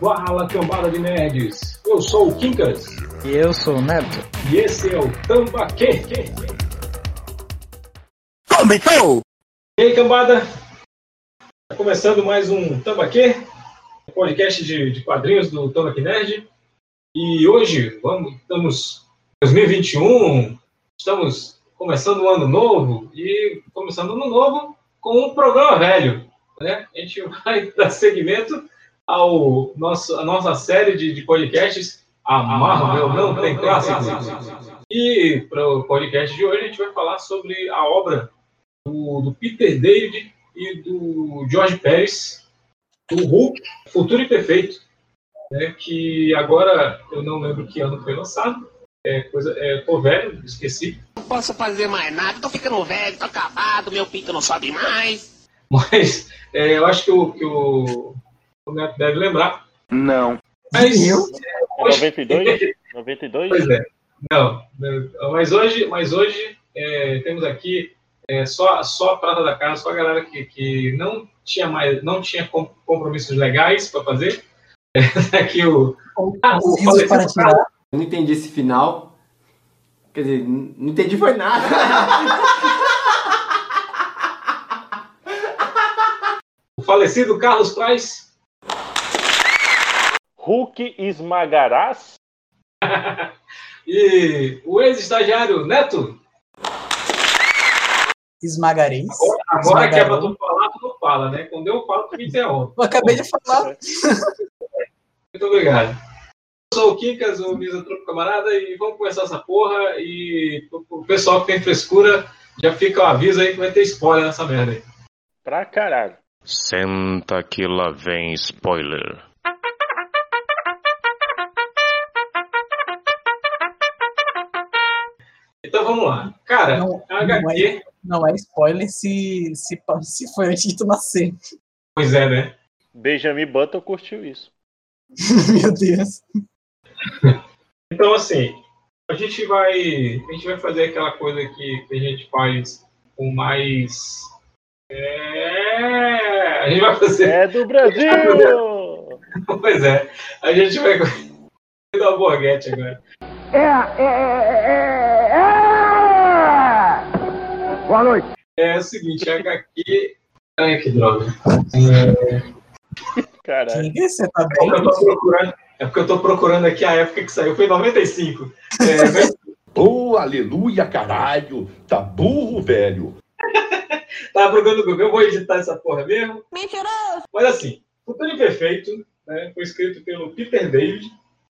Fala cambada de nerds! Eu sou o Quincas. E eu sou o Neto. E esse é o Tambaquê. Começou! E aí cambada? Tá começando mais um Tambaquê, podcast de, de quadrinhos do Tambaquê Nerd. E hoje vamos, estamos em 2021, estamos começando um ano novo e começando um ano novo com um programa velho. Né? A gente vai dar seguimento ao nosso, a nossa série de, de podcasts A Marvel Não Tem Clássicos. E para o podcast de hoje a gente vai falar sobre a obra do, do Peter David e do George Pérez, o Hulk, Futuro e Perfeito, né, que agora eu não lembro que ano foi lançado, é coisa, é, tô velho, esqueci. Não posso fazer mais nada, tô ficando velho, tô acabado, meu pinto não sobe mais. Mas é, eu acho que o, que o, o Neto deve lembrar. Não. Mas, Eu? É 92? 92? Pois é. Não, mas hoje, mas hoje é, temos aqui é, só, só a prata da casa, só a galera que, que não tinha mais, não tinha com- compromissos legais para fazer. É, aqui o, Ah, o Preciso falecido para tirar. Eu não entendi esse final. Quer dizer, não entendi foi nada. o falecido Carlos Praz. Hulk esmagarás? E o ex-estagiário Neto. Esmagareis. Agora que é pra tu falar, tu não fala, né? Quando eu falo, tu me interrompe. Eu acabei de falar. Muito obrigado. Eu sou o Kikas, o Misantropo Camarada, e vamos começar essa porra. E o pessoal que tem frescura, já fica o aviso aí que vai ter spoiler nessa merda aí. Pra caralho. Senta que lá vem spoiler. Então vamos lá. Cara, Não, a não HQ. é, não é spoiler se, se, se foi antes de tu nascer. Pois é, né? Benjamin Button curtiu isso. Meu Deus. Então, assim, a gente vai. A gente vai fazer aquela coisa que, que a gente faz com mais. É. A gente vai fazer. É do Brasil! Pois é. A gente vai. dar uma borguete agora. Boa noite. É o seguinte, a HQ. Ai, que droga. Caralho. Quem você tá É bem? eu tô procurando, é porque eu tô procurando aqui a época que saiu. Foi em 95. É, mas Oh, aleluia, caralho! Tá burro, velho! tava procurando no Google, eu vou editar essa porra mesmo. Mentiroso. Mas assim, Futuro Imperfeito né, foi escrito pelo Peter David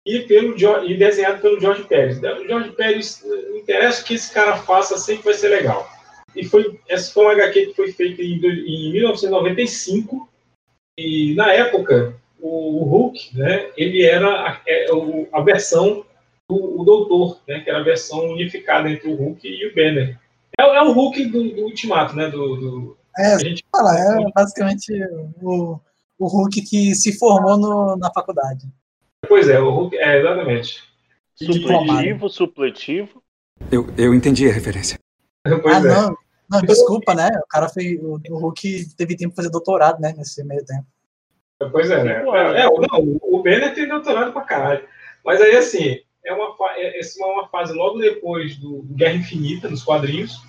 e, pelo, Jo- e desenhado pelo George Pérez. O George Pérez, eh, não interessa o que esse cara faça, sempre vai ser legal. E foi, essa foi uma HQ que foi feita em, em 1995 e na época o, Hulk, né, ele era a, é, a versão do o Doutor, né, que era a versão unificada entre o Hulk e o Banner. É, o- é o Hulk do, do Ultimato, né, do, do- É, a gente fala, é basicamente o, o Hulk que se formou no, na faculdade. Pois é, o Hulk, é, exatamente. Supletivo, supletivo. Eu, eu entendi a referência. Pois ah, é. não. Não, desculpa, né? O cara fez. O, o Hulk teve tempo de fazer doutorado, né? Nesse meio tempo. Pois é, né? É, é, não, o Banner tem doutorado pra caralho. Mas aí, assim, é uma, é, é uma fase logo depois do Guerra Infinita, nos quadrinhos.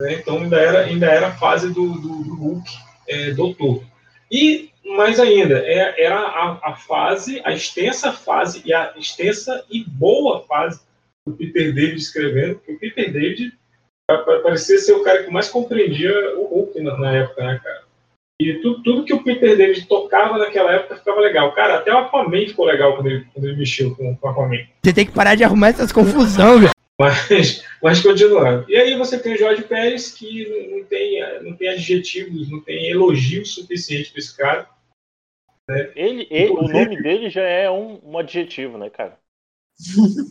né? Então ainda era, ainda era a fase do, do, do Hulk é, doutor. E, mais ainda, é- era a, a fase, a extensa fase, e a extensa e boa fase do Peter David escrevendo, porque o Peter David pa- pa- parecia ser o cara que mais compreendia o Hulk na, na época, né, cara? E tudo, tudo que o Peter David tocava naquela época ficava legal. Cara, até o Aquaman ficou legal quando ele, quando ele mexeu com, com o Aquaman. Você tem que parar de arrumar essas confusão, velho. Mas, mas continuando. E aí você tem o Jorge Pérez, que não- tem, não tem adjetivos, não tem elogios suficientes para esse cara. Ele, ele- o nome dele já é um, um adjetivo, né, cara?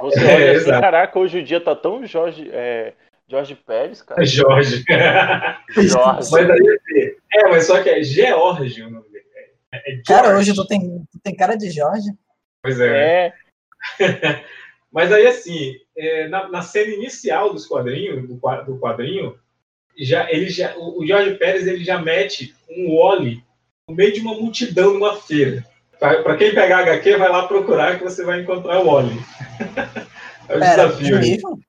Você É, olha assim, caraca, hoje o dia tá tão Jorge, é, Jorge Pérez, cara. Jorge. Jorge. mas aí, é, mas só que é George o nome dele. É, é Cara, hoje tu tem, tu tem cara de Jorge. Pois é. É, Mas aí, assim, é, na, na cena inicial dos quadrinhos, do, do quadrinho, já, ele já, o Jorge Pérez ele já mete um Wally no meio de uma multidão numa feira. Para quem pegar HQ, vai lá procurar que você vai encontrar o Wally. é o Pera, desafio. aí. mesmo?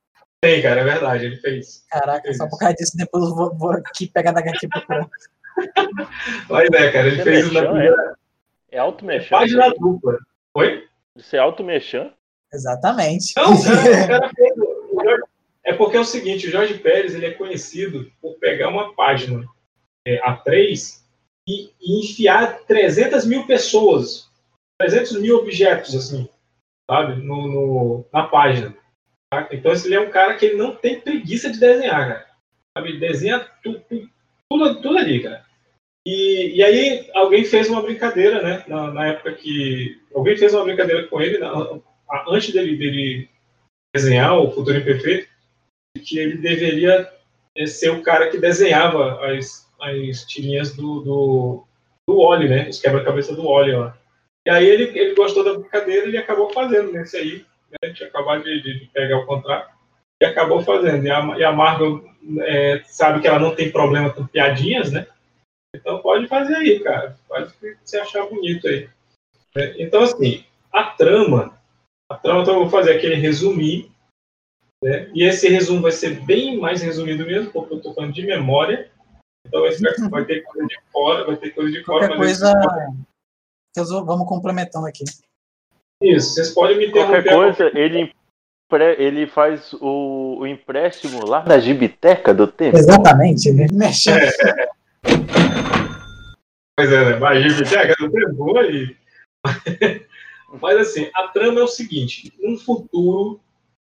Tem, cara, é verdade, ele fez. Caraca, só por causa disso, depois eu vou, vou aqui pegar na HQ procurar. Mas é, cara, ele Você fez isso na mexeu, primeira É auto-mexão? página dupla. Oi? Você é auto-mexão? Exatamente. Não, não, o cara fez. o É porque é o seguinte, o Jorge Pérez ele é conhecido por pegar uma página é, A3 e, e enfiar 300 mil pessoas, 300 mil objetos, assim, sabe, no, no- na página. Então, ele é um cara que ele não tem preguiça de desenhar, cara. Sabe? Ele desenha tu- tu- tudo, tudo ali, cara. E, e aí, alguém fez uma brincadeira, né, na, na época que... Alguém fez uma brincadeira com ele, na- antes dele, dele desenhar o Futuro Imperfeito, que ele deveria eh, ser o cara que desenhava as, as tirinhas do, do, do né? Os quebra-cabeça do Wally lá. E aí ele, ele gostou da brincadeira e acabou fazendo nesse aí. Né? Tinha acabado de, de- pegar o contrato e acabou fazendo. E a, e a Marvel eh, sabe que ela não tem problema com piadinhas, né? Então pode fazer aí, cara. Faz o que você achar bonito aí. né? Então, assim, a trama a trama, então eu vou fazer aquele resumir, né? E esse resumo vai ser bem mais resumido mesmo, porque eu estou falando de memória. Então vai, ter coisa de fora, vai ter coisa de fora. Qualquer coisa, vamos complementando aqui. Isso, vocês podem me Qualquer interromper. coisa, ele, empre- ele faz o, o empréstimo lá na gibiteca do tempo. Exatamente, né? Mexendo. Pois é, né? Mas a pega no tempo aí. Mas assim, a trama é o seguinte: um futuro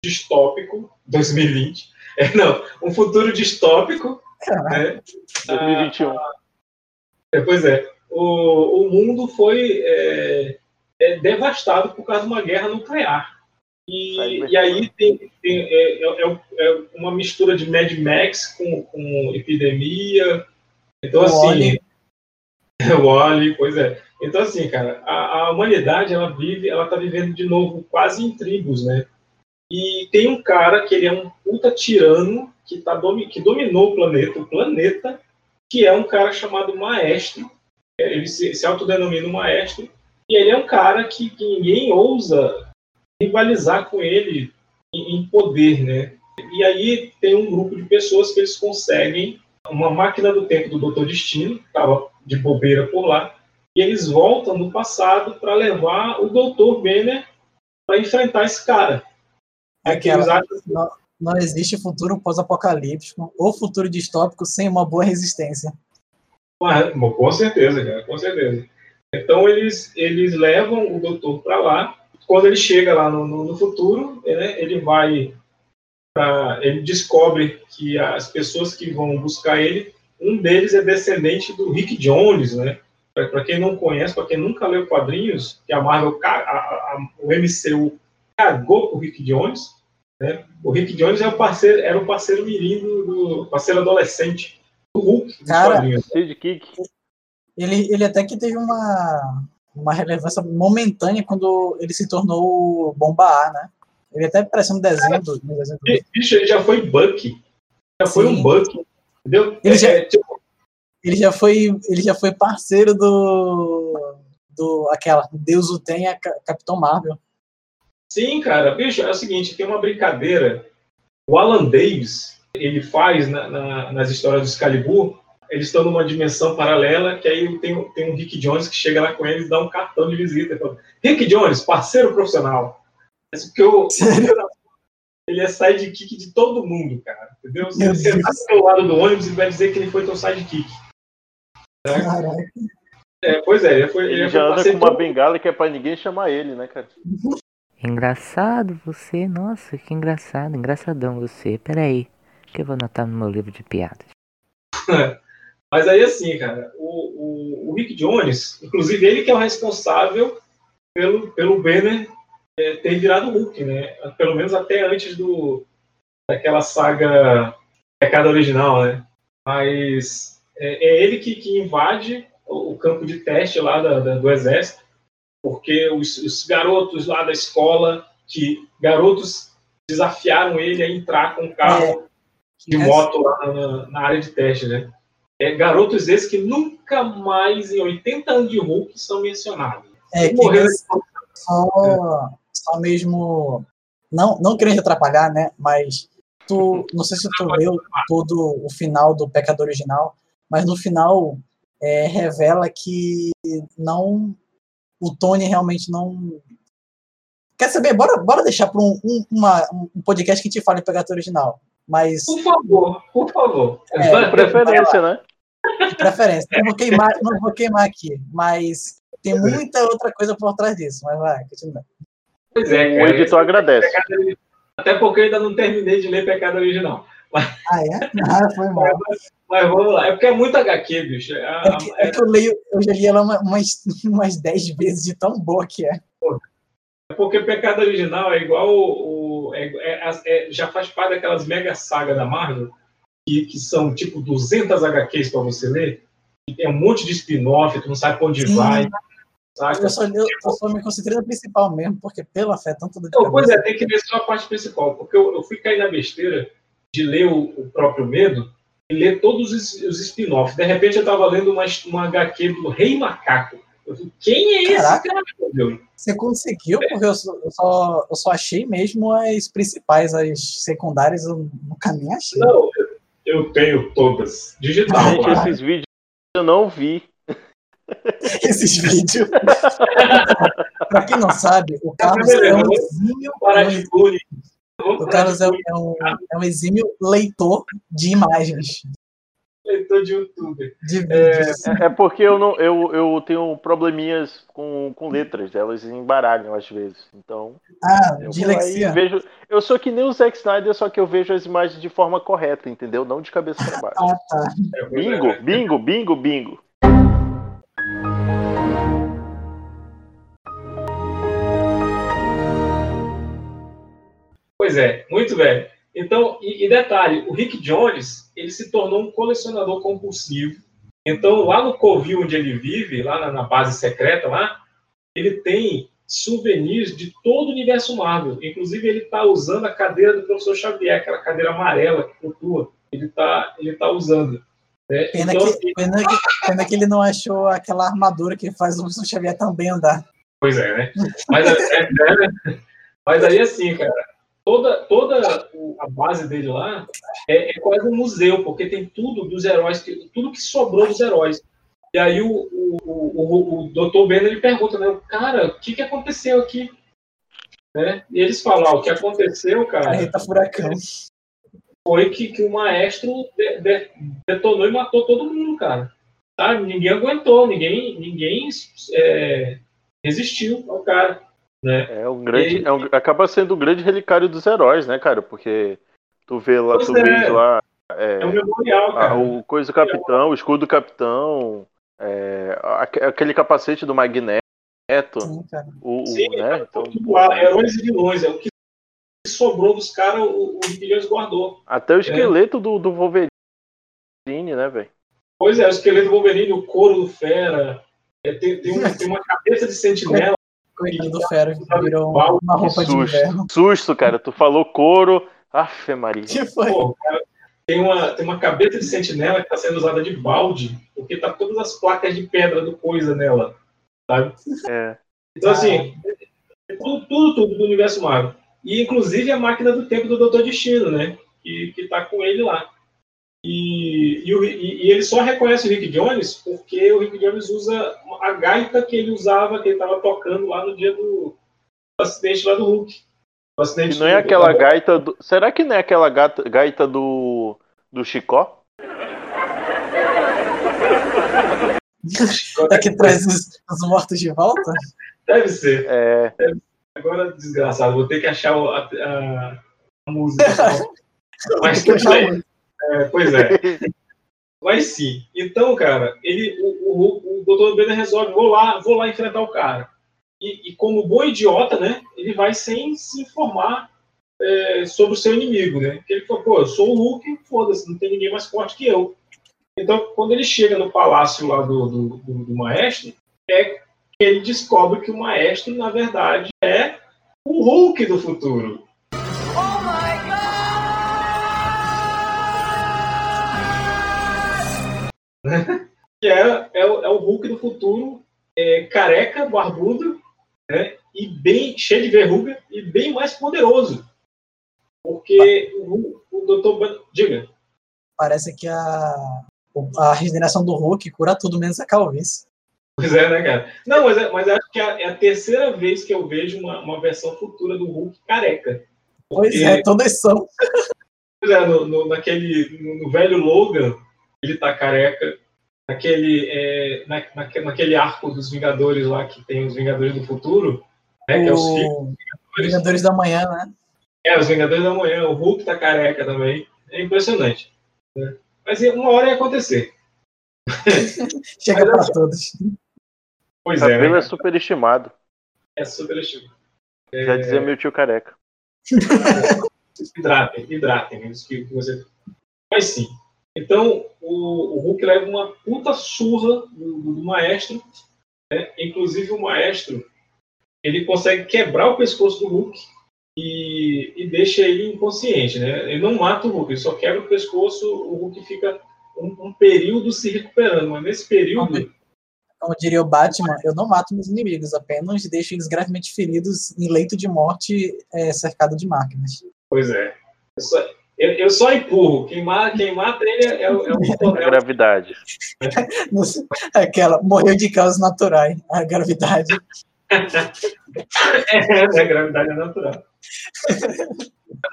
distópico, 2020. É, não, um futuro distópico. Né? 2021. É, pois é. O, o mundo foi é, é, devastado por causa de uma guerra nuclear. E, e aí tem, tem- é, é- é- é uma mistura de Mad Max com, com epidemia. Então, O assim. Wall-E. o Wall-E, pois é. Então, assim, cara, a, a humanidade, ela vive, ela tá vivendo de novo quase em tribos, né? E tem um cara que ele é um puta tirano que, tá domi que dominou o planeta, o planeta, que é um cara chamado Maestro. Ele se, se autodenomina um Maestro. E ele é um cara que, que ninguém ousa rivalizar com ele em, em poder, né? E aí tem um grupo de pessoas que eles conseguem uma máquina do tempo do Doutor Destino, que estava de bobeira por lá, e eles voltam no passado para levar o Doutor Banner para enfrentar esse cara. É Aquela, acham que não, não existe futuro pós-apocalíptico ou futuro distópico sem uma boa resistência. Com certeza, cara, com certeza. Então eles, eles levam o doutor para lá. Quando ele chega lá no, no, no futuro, né, ele vai pra, ele descobre que as pessoas que vão buscar ele, um deles é descendente do Rick Jones, né? Para quem não conhece, para quem nunca leu quadrinhos, que a Marvel, a, a, a, o MCU cagou pro Rick Jones, né? O Rick Jones é o parceiro, era o parceiro mirim do, do parceiro adolescente do Hulk dos Cara, quadrinhos. Sid Kick. Ele, ele até que teve uma, uma relevância momentânea quando ele se tornou o Bomba A, né? Ele até parece um desenho do, um desenho do- Bicho, ele já foi Buck. Já foi Sim. um Buck. Entendeu? Ele já- É, tipo, ele já foi ele já foi parceiro do do aquela Deus o tenha Ca- Capitão Marvel sim, cara. Bicho, é o seguinte, tem uma brincadeira. O Alan Davis, ele faz na- na- nas histórias do Excalibur, eles estão numa dimensão paralela, que aí tem, tem um Rick Jones que chega lá com eles e dá um cartão de visita. fala, Rick Jones, parceiro profissional. Esse porque o, ele é sidekick de todo mundo, cara. Entendeu? Se você tá do seu lado do ônibus, ele vai dizer que ele foi teu sidekick. Caraca. É, pois é, ele foi, ele Ele foi já anda com uma todo- bengala que é pra ninguém chamar ele, né, cara? Engraçado você, nossa, que engraçado, engraçadão você. Peraí, que eu vou anotar no meu livro de piadas. Mas aí, assim, cara, o, o, o Rick Jones, inclusive ele que é o responsável pelo, pelo Banner é, ter virado Hulk, né? Pelo menos até antes do, daquela saga Pecado Original, né? Mas é, é ele que, que invade o, campo de teste lá da- da- do exército, porque os, os garotos lá da escola, que garotos desafiaram ele a entrar com o carro de moto lá na, na área de teste, né? É, garotos esses que nunca mais em 80 anos de Hulk são mencionados. É, que Morreram só, só mesmo. Não, não querendo atrapalhar, né? Mas tu. Não sei se tu leu todo o final do Pecado Original, mas no final é, revela que não. O Tony realmente não. Quer saber? Bora, bora deixar para um, um, uma- um podcast que te fale Pecado Original. Mas, Por favor, por favor. É, Preferência, né? De preferência, não vou queimar, não vou queimar aqui. Mas tem muita outra coisa por trás disso. Mas vai, continua. Pois é, O cara. editor agradece. Até porque eu ainda não terminei de ler Pecado Original. Ah, é? Ah, foi mal. Mas vamos lá. É porque é muito HQ, bicho. É, É que, é que eu leio, eu já li ela uma- umas, umas 10 vezes de tão boa que é. é porque Pecado Original é igual o. o- é- é- é- já faz parte daquelas mega sagas da Marvel, que, que são tipo 200 HQs para você ler. E tem um monte de spin-off, tu não sabe onde Sim. vai. Saca? Eu só, eu, eu só me concentrei no principal mesmo, porque pela fé, tanto do Não, pois é, tem que ler só a parte principal, porque eu, eu fui cair na besteira de ler o, o próprio Medo e ler todos os, os spin-offs. De repente eu estava lendo uma, uma HQ do Rei Macaco. Eu falei, quem é esse Caraca. cara, meu Deus? Você conseguiu, porque eu só, eu, só, eu só achei mesmo as principais, as secundárias, eu nunca nem achei. Não, eu, eu tenho todas. Digital. Gente, esses vídeos eu não vi. Esses vídeos. pra quem não sabe, o Carlos é um exímio, o Carlos é um, é um exímio leitor de imagens, Leitor de youtuber. vídeos. É, é porque eu não eu, eu tenho probleminhas com, com letras, elas embaralham às vezes. Então, ah, eu de vou lá e Lexia. vejo. Eu sou que nem o Zack Snyder, só que eu vejo as imagens de forma correta, entendeu? Não de cabeça para baixo. Ah, tá. É, é, Bingo, né? bingo, bingo, bingo. Pois é, muito bem. Então, e, e detalhe, o Rick Jones, ele se tornou um colecionador compulsivo. Então, lá no Covil onde ele vive, lá na, na base secreta lá, ele tem souvenirs de todo o universo Marvel. Inclusive, ele está usando a cadeira do professor Xavier, aquela cadeira amarela que flutua. Ele está ele tá usando. né? Pena, Então, que, assim, pena, que, pena que ele não achou aquela armadura que faz o Wilson Xavier também andar. Pois é, né? Mas, é, é, né? Mas aí, assim, cara, toda, toda a base dele lá é, é quase um museu, porque tem tudo dos heróis, tudo que sobrou dos heróis. E aí o, o, o, o Dr. Banner ele pergunta, né? Cara, o que, que aconteceu aqui? Né? E eles falam, ah, o que aconteceu, cara, Rita Furacão. foi que, que o maestro de- de- detonou e matou todo mundo, cara. Sabe? Ninguém aguentou, ninguém, ninguém é, resistiu ao cara. Né? É um grande. É um, acaba sendo o grande relicário dos heróis, né, cara? Porque tu vê lá, Pois tu é. vês lá é, É um memorial, a- cara. o coisa do capitão, o escudo do capitão, é, aque- aquele capacete do Magneto, Sim, cara. o, o- Sim, né? Então, Tudo lá, heróis e vilões. É o que sobrou dos caras, o, Jones guardou. até o esqueleto do, do Wolverine, né, velho? Pois é, o esqueleto do Wolverine, o couro do Fera. é, tem, tem, um- tem uma cabeça de sentinela. Coitado do Fera, que virou uma Que roupa de inverno. susto, susto, cara. Tu falou couro, afe Maria. que foi? Pô, cara, tem, uma, tem uma cabeça de sentinela que está sendo usada de balde, porque tá todas as placas de pedra do coisa nela. Sabe? É. Então, assim, é tudo, tudo, tudo do universo Marvel. E, inclusive, a máquina do tempo do Doutor Destino, né? Que, que tá com ele lá. E, e, o- e- e ele só reconhece o Rick Jones porque o Rick Jones usa a gaita que ele usava, que ele estava tocando lá no dia do, do acidente lá do Hulk. O acidente não é do- aquela gaita do. Será que não é aquela gata- gaita do. do Chicó? É que traz os, os mortos de volta? Deve ser. É. Agora, desgraçado, vou ter que achar o- a, a- a música. Mas Tem É, pois é. Mas sim. Então, cara, ele, o, o, o Dr. Banner resolve, vou lá, vou lá enfrentar o cara. E, e como bom idiota, né, ele vai sem se informar é, sobre o seu inimigo, né? Porque ele falou, pô, eu sou o Hulk, foda-se, não tem ninguém mais forte que eu. Então, quando ele chega no palácio lá do, do, do, do maestro, é que ele descobre que o maestro, na verdade, é o Hulk do futuro. Né? que é, é, o- é o Hulk do futuro, é, careca, barbudo, né? e bem cheio de verruga e bem mais poderoso. Porque o, o Dr. Ban... Diga. Parece que a, a regeneração do Hulk cura tudo menos a calvície. Pois é, né, cara? Não, mas, é- mas acho que é a terceira vez que eu vejo uma, uma versão futura do Hulk careca. Pois Porque- é, todas são. Pois é, no, no- naquele, no, no velho Logan, ele tá careca. Naquele, é, na, naque- naquele arco dos Vingadores lá, que tem os Vingadores do Futuro, né, que é os filhos. O Vingadores da Manhã, né? É, os Vingadores da Manhã, o Hulk tá careca também. É impressionante. né? Mas uma hora ia acontecer. Chega Mas pra assim- todos. Pois é, Cabelo né? é superestimado. é super estimado. Já dizia meu tio careca. hidratem, hidratem, isso que você. Mas sim. Então, o, o Hulk leva uma puta surra do, do- maestro. né? Inclusive, o maestro ele consegue quebrar o pescoço do Hulk e, e deixa ele inconsciente. Né? Ele não mata o Hulk, ele só quebra o pescoço. O Hulk fica um, um período se recuperando. Mas nesse período, Como diria o Batman, eu não mato meus inimigos, apenas deixo eles gravemente feridos em leito de morte é, cercado de máquinas. pois é. Eu, eu só empurro. Quem mata, quem mata ele é, o- é o A coronel. gravidade. Sei, Aquela, morreu de causas naturais, a gravidade. É, né? gravidade é natural.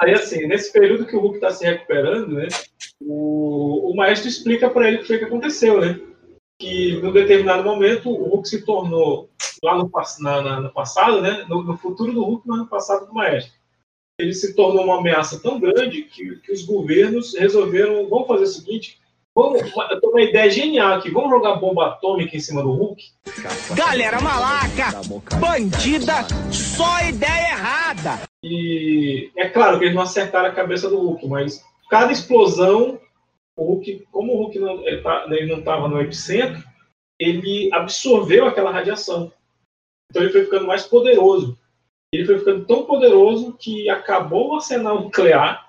Aí, assim, nesse período que o Hulk está se recuperando, né, o, o maestro explica para ele o que foi que aconteceu, né? Que, num determinado momento, o Hulk se tornou, lá no, na- na- no passado, né, no, no futuro do Hulk, mas no passado do maestro, ele se tornou uma ameaça tão grande que, que os governos resolveram, vamos fazer o seguinte, vamos, eu tô uma ideia genial aqui, vamos jogar bomba atômica em cima do Hulk? Galera malaca, bandida, só ideia errada. E é claro que eles não acertaram a cabeça do Hulk, mas cada explosão, o Hulk, como o Hulk não, ele tá- ele não estava no epicentro, ele absorveu aquela radiação. Então ele foi ficando mais poderoso. Ele foi ficando tão poderoso que acabou o arsenal nuclear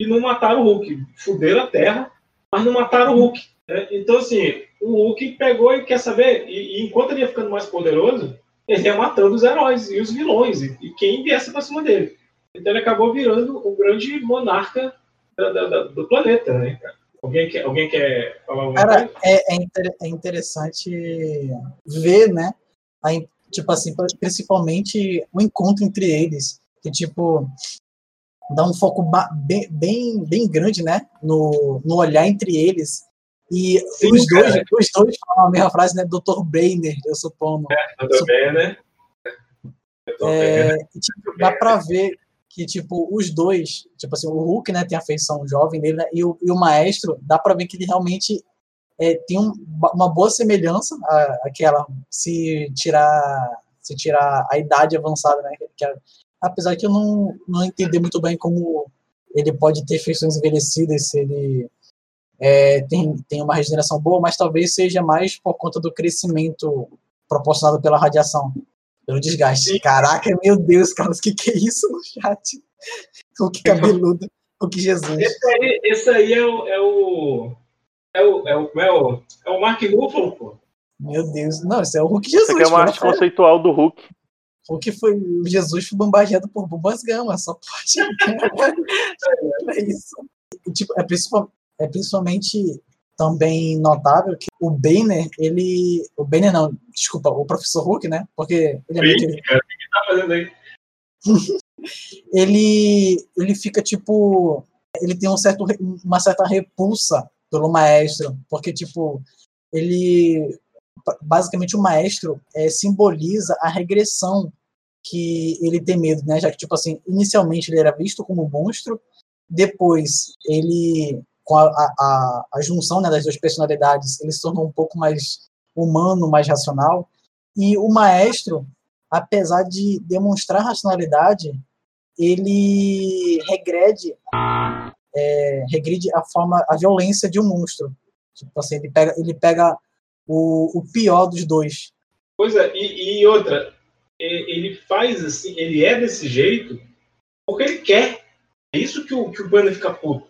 e não mataram o Hulk. Fuderam a Terra, mas não mataram o Hulk. né? Então, assim, o Hulk pegou e quer saber, e, e enquanto ele ia ficando mais poderoso, ele ia matando os heróis e os vilões, e, e quem viesse pra cima dele. Então ele acabou virando o grande monarca da- da- da- do planeta, né, cara? Alguém quer, alguém quer falar alguma Cara, coisa? é, é, inter- é interessante ver, né? a tipo assim, principalmente o encontro entre eles, que tipo dá um foco bem, bem, bem grande, né? No, no olhar entre eles. E Sim, os, dois, os dois falam a mesma frase, né? Dr. Brainer, eu supondo. Tô bem, né? É, e, tipo, dá pra ver que, tipo, os dois, tipo assim, o Hulk, né, tem a feição jovem dele, né, e o, e o Maestro, dá pra ver que ele realmente é, tem um- uma boa semelhança à- àquela, se tirar, se tirar a idade avançada, né, que apesar que eu não, não entendi muito bem como ele pode ter feições envelhecidas se ele é, tem, tem uma regeneração boa, mas talvez seja mais por conta do crescimento proporcionado pela radiação, pelo desgaste. Sim. Caraca, meu Deus, Carlos, que que é isso no chat? O que cabeludo, o que Jesus. Esse aí, esse aí é o. É o. É o, é o, é o, é o Mark Ruffalo, pô. Meu Deus, não, isso é o Hulk Isso Jesus. aqui é uma arte conceitual do Hulk. O que foi o Jesus foi bombardeado por bombas gama, só pode. é isso. Tipo, é, principal- é principalmente também notável que o Banner, ele. O Banner não, desculpa, o professor Hulk, né? Porque ele é meio que cara, o que tá fazendo aí? ele ele fica tipo ele tem um certo uma certa repulsa pelo maestro porque tipo ele ba- basicamente o maestro é, simboliza a regressão que ele tem medo né? Já que tipo assim inicialmente ele era visto como um monstro depois ele com a, a, a- a junção né, das duas personalidades ele se tornou um pouco mais humano mais racional e o maestro apesar de demonstrar racionalidade ele regrede é, regride a forma a violência de um monstro tipo assim ele pega ele pega o, o pior dos dois Pois é, e, e outra, ele faz assim, ele é desse jeito porque ele quer. É isso que o, que o Banner fica puto.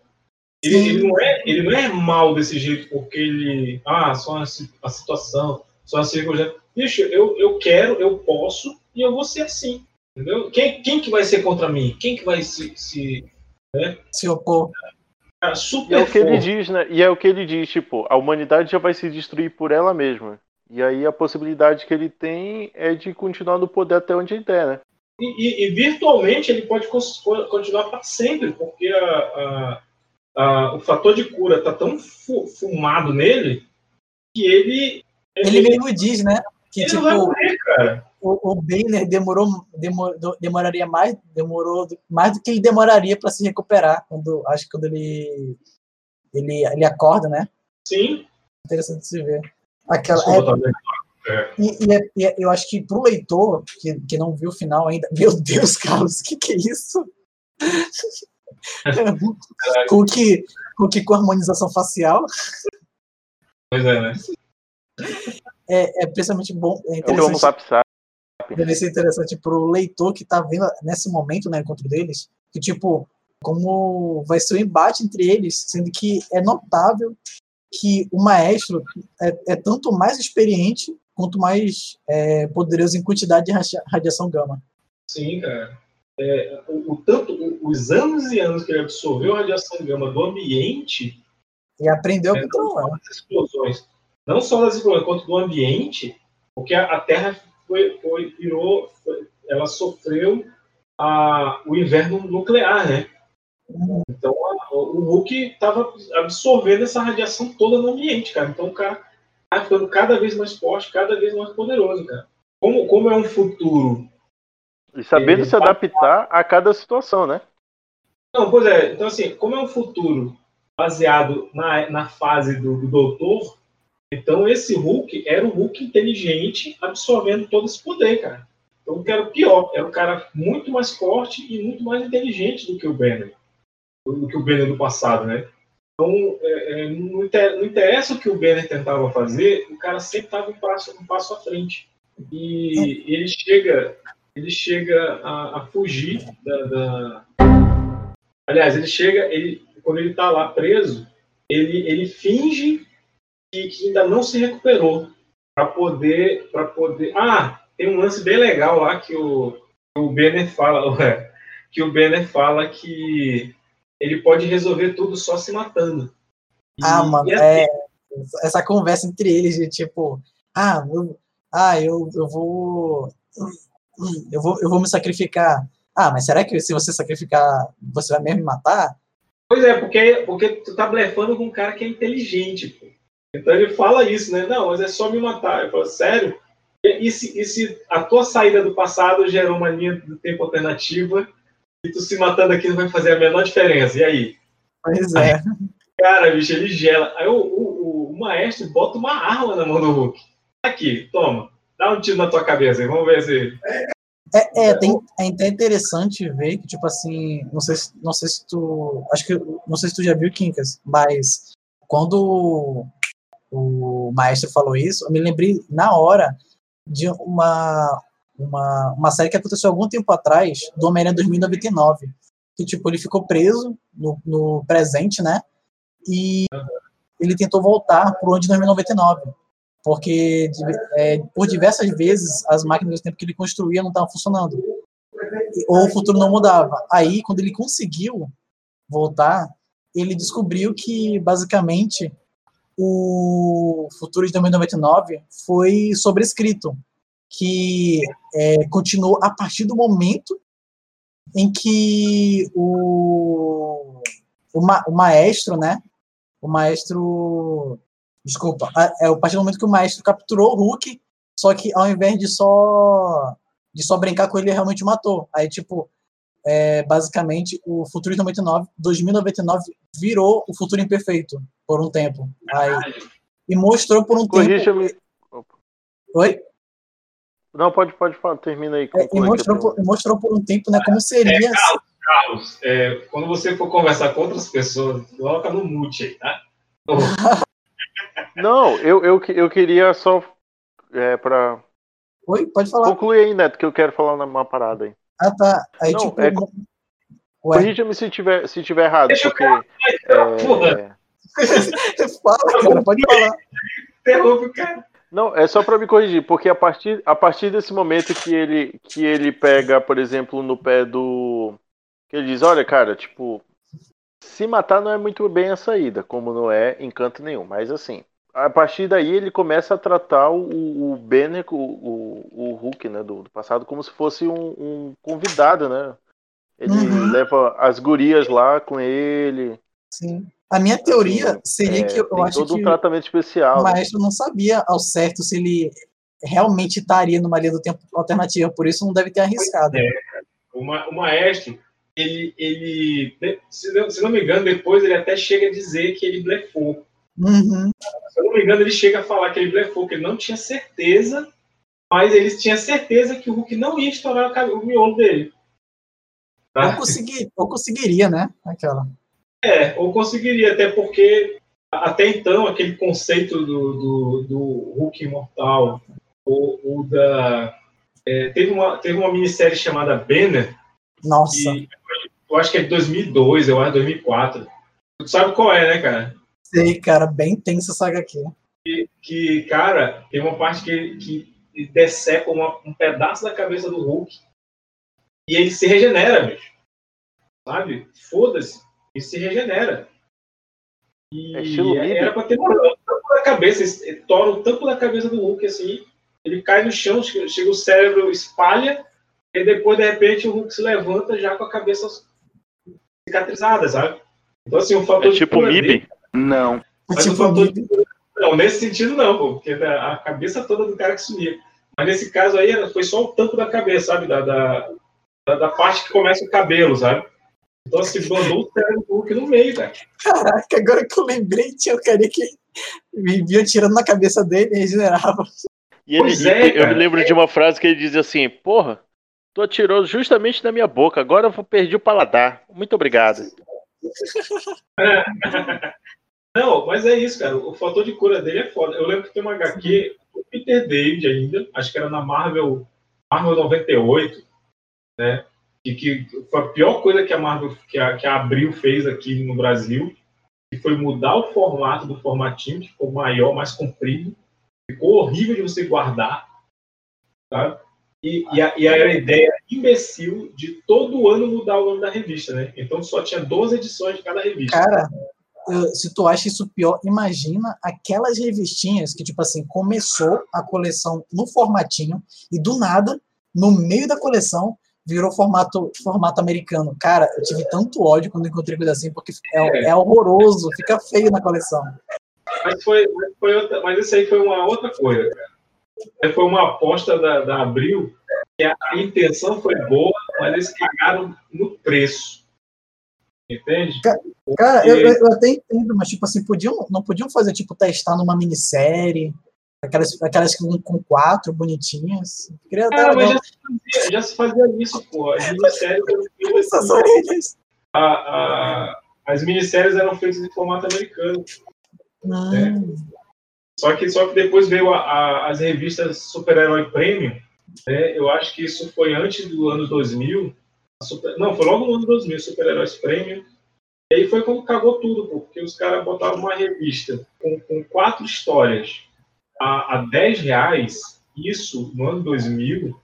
Ele, ele não é, ele não é mal desse jeito porque ele. Ah, só a situação, só a circunstância. Bicho, eu, eu quero, eu posso e eu vou ser assim. Entendeu? Quem, quem que vai ser contra mim? Quem que vai se. se Se opor. E super é o que ele forte. diz, né? E é o que ele diz, tipo, a humanidade já vai se destruir por ela mesma. E aí a possibilidade que ele tem é de continuar no poder até onde ele der, né? E, e- e virtualmente ele pode continuar para sempre, porque a, a- a- o fator de cura tá tão fu- fumado nele que ele. Ele mesmo diz, né? Que ele tipo, morrer, o, o Banner demorou, demorou, demoraria mais, demorou do- mais do que ele demoraria para se recuperar. Quando, acho que quando ele, ele, ele acorda, né? Sim. Interessante se ver. Aquela, Desculpa, é? É. e, e é- e é- eu acho que pro leitor que, que não viu o final ainda, meu Deus, Carlos, que que é isso? com que com que com harmonização facial Pois é, né? É, é principalmente bom, é o interessante deve ser interessante pro leitor que tá vendo nesse momento, né, encontro deles, que tipo, como vai ser o embate entre eles, sendo que é notável que o maestro é, é tanto mais experiente quanto mais é, poderoso em quantidade de radia- radiação gama. Sim, cara. É, o, o tanto, o- os anos e anos que ele absorveu a radiação gama do ambiente, E aprendeu a É, não controlar. explosões, não só das explosões, quanto do ambiente, porque a, a Terra foi, foi, virou, foi- ela sofreu a, o inverno nuclear, né? Então a- o Hulk estava absorvendo essa radiação toda no ambiente, cara. Então o cara tá ficando cada vez mais forte, cada vez mais poderoso, cara. Como, como é um futuro E sabendo Ele se adaptar a cada situação, né? Não, pois é. Então, assim, como é um futuro baseado na, na fase do, do doutor, então esse Hulk era um Hulk inteligente absorvendo todo esse poder, cara. Então, que era o pior. Era um cara muito mais forte e muito mais inteligente do que o Banner. Do que o Banner do passado, né? Então, é, é, não, inter- não interessa o que o Banner tentava fazer, o cara sempre estava um passo, um passo à frente. E ele chega, ele chega a, a fugir da, da, Aliás, ele chega, ele, quando ele está lá preso, ele, ele finge que, que ainda não se recuperou para poder, para poder. Ah, tem um lance bem legal lá que o, o Banner fala, que o Banner fala que ele pode resolver tudo só se matando. E- Ah, mano, assim, é essa conversa entre eles de tipo, ah, eu, ah, eu, eu vou eu vou eu vou me sacrificar. Ah, mas será que se você sacrificar, você vai mesmo me matar? Pois é, porque, porque tu tá blefando com um cara que é inteligente, pô. Então ele fala isso, né? Não, mas é só me matar. Eu falo, sério? E, e se, e se a tua saída do passado gerou uma linha do tempo alternativa e tu se matando aqui não vai fazer a menor diferença? E aí? Pois é. Cara, bicho, ele gela. Aí o, o, o- o maestro bota uma arma na mão do Hulk. Aqui, toma. Dá um tiro na tua cabeça aí, vamos ver se. É, é, tem, é até interessante ver que, tipo assim, não sei, se- não sei se tu. Acho que. Não sei se tu já viu, Kinkas, mas quando o maestro falou isso, eu me lembrei na hora de uma, uma, uma série que aconteceu algum tempo atrás, do Homem-Aranha 2099. Que, tipo, ele ficou preso no, no presente, né? E ele tentou voltar pro ano de 2099 porque é, por diversas vezes as máquinas do tempo que ele construía não estavam funcionando. Ou o futuro não mudava. Aí, quando ele conseguiu voltar, ele descobriu que, basicamente, o futuro de 2099 foi sobrescrito, que é, continuou a partir do momento em que o, o, ma- o maestro, né? O maestro Desculpa, é a partir do momento que o maestro capturou o Hulk, só que ao invés de só de só brincar com ele, ele realmente matou. Aí, tipo, é, basicamente, o Futuro de 99, 2099 virou o Futuro Imperfeito por um tempo. Aí, e mostrou por um tempo. Corrija-me. Oi? Não, pode, pode falar, termina aí. É, e conclui mostrou, por, e mostrou por um tempo né, como seria. Carlos, é, quando você for conversar com outras pessoas, coloca no mute aí, tá? Não, eu, eu, eu queria só. É, pra Oi? Pode falar. concluir aí, Neto, que eu quero falar uma parada aí. Ah, tá. Aí, Não, tipo, é-. Corrija-me se tiver, se tiver errado, Deixa porque. é, Fala, cara, pode falar. interrompe o cara. Não, é só para me corrigir, porque a partir, a partir desse momento que ele, que ele pega, por exemplo, no pé do. Que ele diz, olha, cara, tipo, se matar não é muito bem a saída, como não é em canto nenhum. Mas assim, a partir daí ele começa a tratar o, o Banner, o, o, o Hulk, né, do, do passado, como se fosse um, um convidado, né? Ele Uhum. leva as gurias lá com ele. Sim. A minha teoria assim, seria é, que eu tem acho todo que um tratamento especial. o né? maestro não sabia ao certo se ele realmente estaria numa linha do tempo alternativa, por isso não deve ter arriscado. É. O, ma- o maestro, ele, ele se, não, se não me engano, depois ele até chega a dizer que ele blefou. Uhum. Se eu não me engano, ele chega a falar que ele blefou, que ele não tinha certeza, mas ele tinha certeza que o Hulk não ia estourar o, miolo dele. Tá? Ou, consegui, ou conseguiria, né? Aquela. É, ou conseguiria, até porque até então aquele conceito do, do, do Hulk imortal, ou, ou da. é, teve, uma, teve uma minissérie chamada Banner, Nossa. que eu acho que é de 2002, eu acho 2004. Tu sabe qual é, né, cara? Sei, cara, bem tensa essa saga aqui. Que, que, cara, tem uma parte que, que decepa uma- um pedaço da cabeça do Hulk e ele se regenera, bicho. Sabe? Foda-se. Ele se regenera. E É estilo era pra ter morado o tampo da cabeça, tora o tampo da cabeça do Hulk, assim. Ele cai no chão, chega o cérebro, espalha, e depois, de repente, o Hulk se levanta já com a cabeça cicatrizada, sabe? Então, assim, um fator É de tipo cura MIB? Não. mas tipo, o fator. Não, nesse sentido não, pô, porque a a cabeça toda do cara que sumia. Mas nesse caso aí foi só o tampo da cabeça, sabe? Da, da, da, da parte que começa o cabelo, sabe? Então assim, mandou o cérebro do Hulk no meio, cara. Caraca, agora que eu lembrei, tinha o cara que vivia tirando na cabeça dele e regenerava. E ele, Pois é, e- eu cara. me lembro de uma frase que ele dizia assim: Porra, tu atirou justamente na minha boca, agora eu perdi o paladar. Muito obrigado. Não, mas é isso, cara. O fator de cura dele é foda. Eu lembro que tem uma HQ do Peter David ainda, acho que era na Marvel, Marvel 98, né? E que foi a pior coisa que a Marvel, que a, que a Abril fez aqui no Brasil, que foi mudar o formato do formatinho, que ficou maior, mais comprido. Ficou horrível de você guardar, sabe? E, e, a, e a ideia imbecil de todo ano mudar o nome da revista, né? Então só tinha 12 edições de cada revista. Cara, se tu acha isso pior, imagina aquelas revistinhas que, tipo assim, começou a coleção no formatinho e do nada, no meio da coleção, virou formato, formato americano. Cara, eu tive tanto ódio quando encontrei coisa assim, porque é, é horroroso, fica feio na coleção. Mas, foi, foi outra, mas isso aí foi uma outra coisa, cara. Foi uma aposta da, da Abril, que a intenção foi boa, mas eles cagaram no preço. Entende? Cara, eu, eu- eu até entendo, mas, tipo assim, podiam, não podiam fazer, tipo, testar numa minissérie, aquelas, aquelas com, com quatro bonitinhas. Queria dar mas já se, fazia, já se fazia isso, pô. As minisséries eram feitas assim, a- a- as minisséries eram feitas em formato americano. Hum, Só que, só que depois veio a- a- as revistas Super-Herói Premium. Né? Eu acho que isso foi antes do ano 2000. Super- não, foi logo no ano 2000, Super-Heróis Premium. E aí foi quando cagou tudo, pô, porque os caras botavam uma revista com, com quatro histórias a, a 10 reais. Isso, no ano 2000,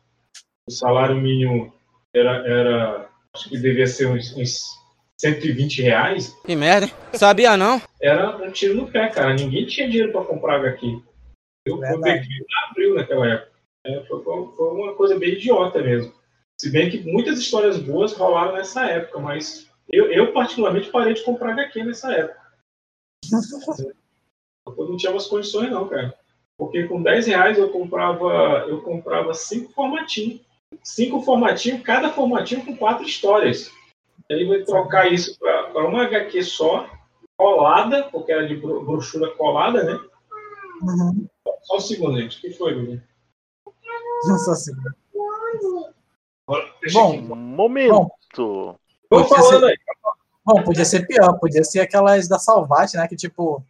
o salário mínimo era, era acho que devia ser uns, uns 120 reais Que merda? Sabia não? era um tiro no pé, cara. Ninguém tinha dinheiro para comprar HQ. Eu fui Verdade. ver que abriu naquela época. É, foi, foi- foi uma coisa bem idiota mesmo. Se bem que muitas histórias boas rolaram nessa época, mas eu, eu particularmente parei de comprar HQ nessa época. Eu não tinha umas condições não, cara. Porque com 10 reais eu comprava, eu comprava cinco formatinhos. Cinco formatinhos, cada formatinho com quatro histórias. E aí vai trocar isso para uma HQ só, colada, porque era de bro- brochura colada, né? uhum. Só um segundo, gente. O que foi? Nossa senhora. Agora, deixa Bom. Momento. Podia falando ser- aí. Bom, podia ser pior, podia ser aquelas da Salvat, né? Que tipo,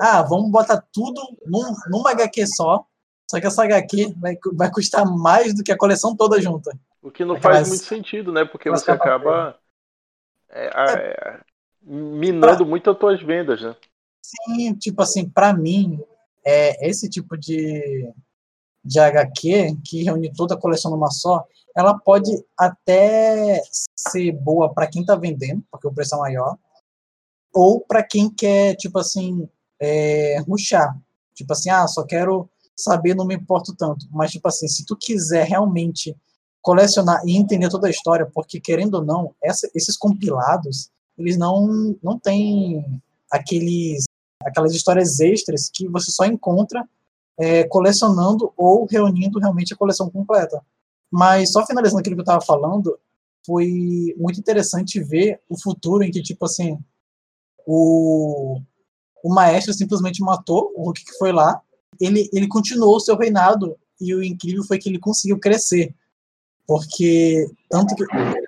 ah, vamos botar tudo num, numa HQ só. Só que essa HQ vai, vai custar mais do que a coleção toda junta. O que não Aquelas- faz muito sentido, né? Porque você acaba. é, é, minando muito as tuas vendas, né? Sim, tipo assim, pra mim, é, esse tipo de, de HQ, que reúne toda a coleção numa só, ela pode até ser boa para quem tá vendendo, porque o preço é maior, ou para quem quer, tipo assim, é, ruxar. Tipo assim, ah, só quero saber, não me importo tanto. Mas, tipo assim, se tu quiser realmente colecionar e entender toda a história, porque, querendo ou não, essa, esses compilados, eles não, não têm aqueles, aquelas histórias extras que você só encontra é, colecionando ou reunindo realmente a coleção completa. Mas, só finalizando aquilo que eu estava falando, foi muito interessante ver o futuro em que, tipo assim, o, o maestro simplesmente matou o Hulk que foi lá, ele, ele continuou o seu reinado, e o incrível foi que ele conseguiu crescer. Porque tanto que,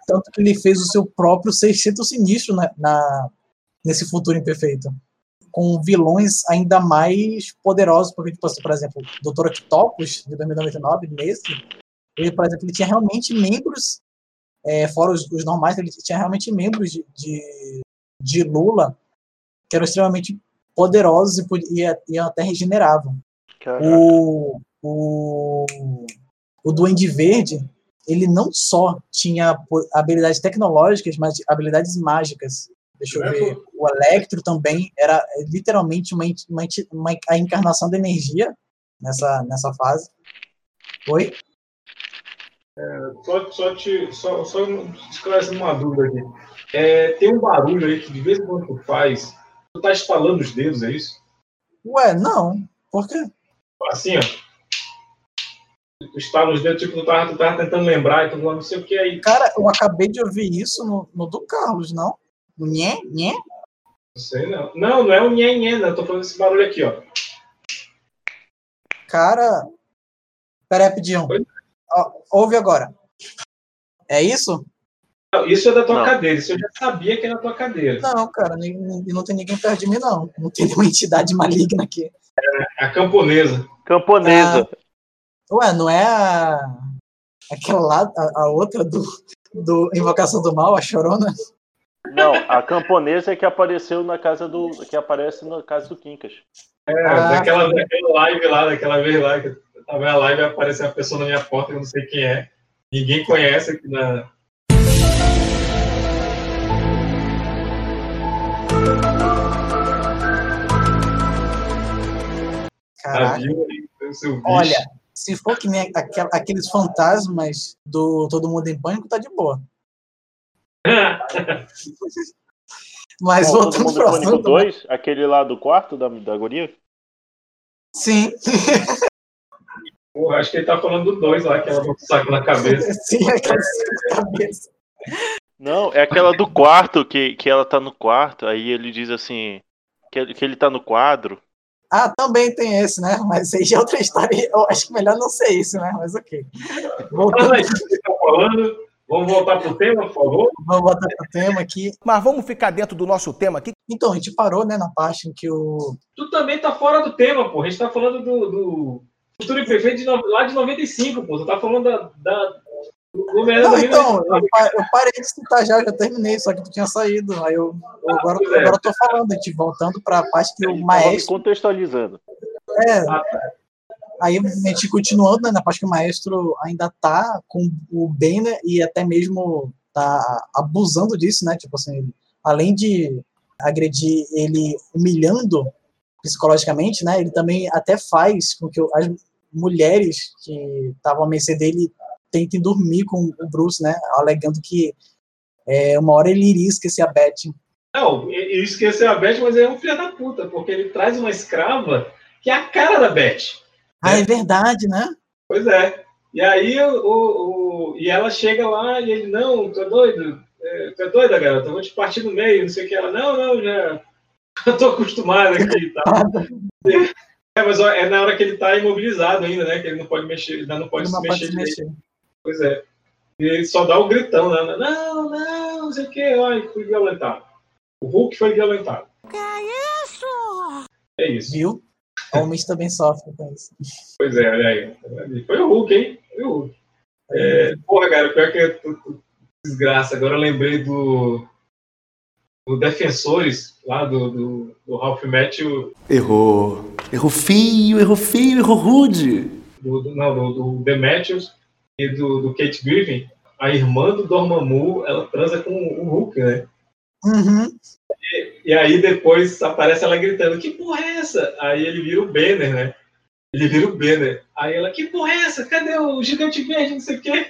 tanto que ele fez o seu próprio sexteto sinistro na, na, nesse futuro imperfeito. Com vilões ainda mais poderosos, porque, tipo, por exemplo, o Dr. Octopus, de 2099, nesse, ele, por exemplo, ele tinha realmente membros, é, fora os, os, normais, ele tinha realmente membros de, de, de Lula que eram extremamente poderosos e, e, e até regeneravam. O, o, o Duende Verde, ele não só tinha habilidades tecnológicas, mas habilidades mágicas. Deixa eu ver. O Electro também era literalmente uma, uma, uma, a encarnação da energia nessa, nessa fase. Oi? É, só, só, te, só, só esclarecendo uma dúvida aqui. É, tem um barulho aí que de vez em quando tu faz. Tu tá espalhando os dedos, é isso? Ué, não. Por quê? Assim, ó. Estala os dedos, tipo, tu tava, tu tava tentando lembrar e tu não sei o que aí. Cara, eu acabei de ouvir isso no, no do Carlos, não? No nhé, nhé? Não sei, não. Não, não é o nhé, nhé, não. Eu tô falando esse barulho aqui, ó. Cara. Pera aí, rapidinho. Ó, ouve agora. É isso? Não, isso é da tua não. cadeira. Isso eu já sabia que era da tua cadeira. Não, cara, não tem ninguém perto de mim, não. Não tem nenhuma entidade maligna aqui. É a camponesa. Camponesa. Ah, ué, não é a. Aquela lá, a, a, outra do, do Invocação do Mal, a Chorona? Não, a camponesa é que apareceu na casa do. que aparece na casa do Quincas. É, ah, daquela, daquela live lá, daquela vez lá, que eu tava na live e apareceu uma pessoa na minha porta, que eu não sei quem é. Ninguém conhece aqui na, Caraca. Olha, se for que nem aqueles fantasmas do Todo Mundo em Pânico, tá de boa. Mas Bom, voltando para o assunto... 2, aquele lá do quarto da, da guria? Sim. Porra, acho que ele tá falando do 2 lá, que ela botou o saco na cabeça. Sim, aquela na cabeça. Não, é aquela do quarto, que, que ela tá no quarto, aí ele diz assim, que, que ele tá no quadro, ah, também tem esse, né? Mas aí já é outra história. Eu acho que melhor não ser isso, né? Mas ok. Voltando aí, que tá falando. Vamos voltar pro tema, por favor? Vamos voltar pro tema aqui. Mas vamos ficar dentro do nosso tema aqui. Então, a gente parou, né, na parte em que o. Tu também tá fora do tema, pô. A gente tá falando do, do Futuro Imperfeito de, lá de 95, pô. Tu tá falando da, da não, então, eu, eu, parei de citar já, já terminei, só que tu tinha saído. Aí eu, eu agora, ah, agora eu tô falando, a gente voltando para a parte que o maestro. Contextualizando. É. Ah, tá. Aí a gente continuando né, na parte que o maestro ainda tá com o Banner e até mesmo tá abusando disso, né? Tipo assim, além de agredir ele humilhando psicologicamente, né? Ele também até faz com que as mulheres que estavam à mercê dele tentem dormir com o Bruce, né? Alegando que é, uma hora ele iria esquecer a Beth. Não, ele esqueceu a Beth, mas é um filho da puta, porque ele traz uma escrava que é a cara da Beth. Ah, é verdade, né? Pois é. E aí o, o, e ela chega lá e ele, não, tu é doido? Tu é doida, garota? Eu vou te partir no meio, não sei o que. Ela, não, não, já. Eu tô acostumado aqui e tal. é, mas ó, é na hora que ele tá imobilizado ainda, né? Que ele não pode mexer, ainda não pode ele se não mexer. Pode mexer. Pois é. E ele só dá o um gritão, né? Não, não, não sei o que. Ai, fui violentado. O Hulk foi violentado. Que é isso? É isso. Viu? Homens também sofrem com isso. Pois é, olha aí. Foi o Hulk, hein? Foi o Hulk. É, porra, cara, pior que é desgraça. Agora eu lembrei do. o Defensores, lá do, do, do Ralph Matthew, Errou. Errou feio, errou feio, errou rude. do, do- não, do, do The Matthews e do, do Kate Griffin, a irmã do Dormammu, ela transa com o Hulk, né? Uhum. E aí depois aparece ela gritando, que porra é essa? Aí ele vira o Banner, né? Ele vira o Banner. Aí ela, que porra é essa? Cadê o gigante verde? Não sei o quê.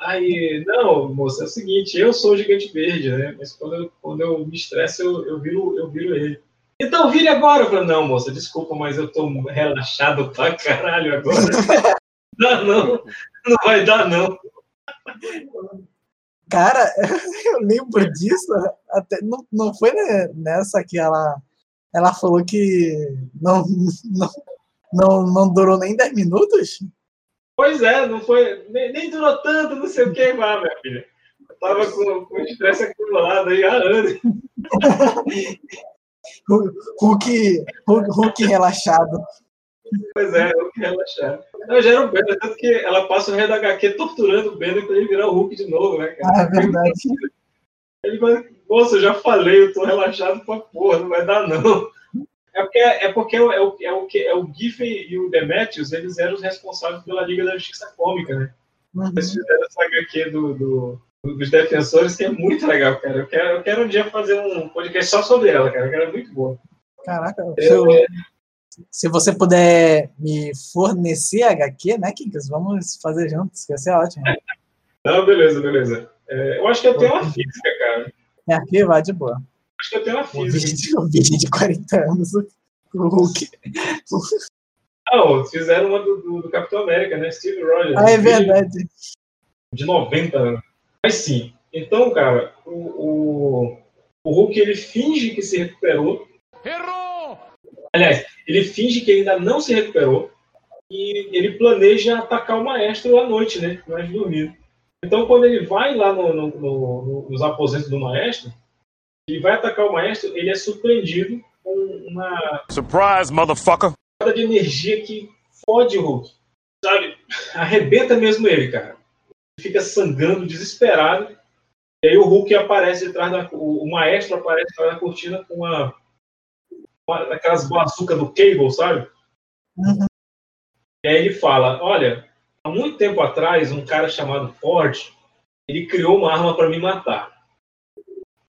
Aí, não, moça, é o seguinte, eu sou o gigante verde, né? Mas quando eu, quando eu me estresso, eu, eu, viro, eu viro ele. Então vire agora. Eu falei, não, moça, desculpa, mas eu tô relaxado pra caralho agora. Não, não, não vai dar, não. Cara, eu lembro disso. Até, não, não foi nessa que ela, ela falou que não, não, não, não durou nem 10 minutos? Pois é, não foi. Nem, nem durou tanto, não sei o que minha filha. Eu tava com, com estresse acumulado aí há anos. Hu- Hulk, Hulk, Hulk relaxado. Pois é, eu que relaxar. Não, já era o Banner, tanto que ela passa o rei da HQ torturando o Banner pra ele virar o Hulk de novo, né, cara? Ah, é verdade. Ele vai, moça, eu já falei, eu tô relaxado pra porra, não vai dar não. É porque, é, porque é, o, é, o, é, o, é o Giffen e o Demetrius, eles eram os responsáveis pela Liga da Justiça Cômica, né? Uhum. Eles fizeram essa HQ do, do- do- dos defensores, que é muito legal, cara. Eu quero, eu quero um dia fazer um podcast só sobre ela, cara, que ela é muito boa. Caraca, eu- se você puder me fornecer HQ, né, Kinkas? Vamos fazer juntos, vai ser ótimo. Não, beleza, beleza. É, eu acho que eu tenho uma física, cara. Tem aqui, vai de boa. Acho que eu tenho uma O física. vídeo, o vídeo de 40 anos, o Hulk. Não, fizeram uma do, do- do Capitão América, né? Steve Rogers. Ah, é Um verdade. De 90 anos. Mas sim. Então, cara, o, o, o Hulk ele finge que se recuperou. Errou! Aliás, ele finge que ainda não se recuperou. E ele planeja atacar o maestro à noite, né? Mais dormindo. Então, quando ele vai lá no- no- no- no- nos aposentos do maestro, ele vai atacar o maestro, ele é surpreendido com uma Surprise, motherfucker! de energia que fode o Hulk. Sabe? Arrebenta mesmo ele, cara. Ele fica sangrando, desesperado. E aí o Hulk aparece atrás da. O, o maestro aparece atrás da cortina com uma. Uma aquelas bazucas do Cable, sabe? Uhum. E aí ele fala: Olha, há muito tempo atrás, um cara chamado Ford ele criou uma arma para me matar.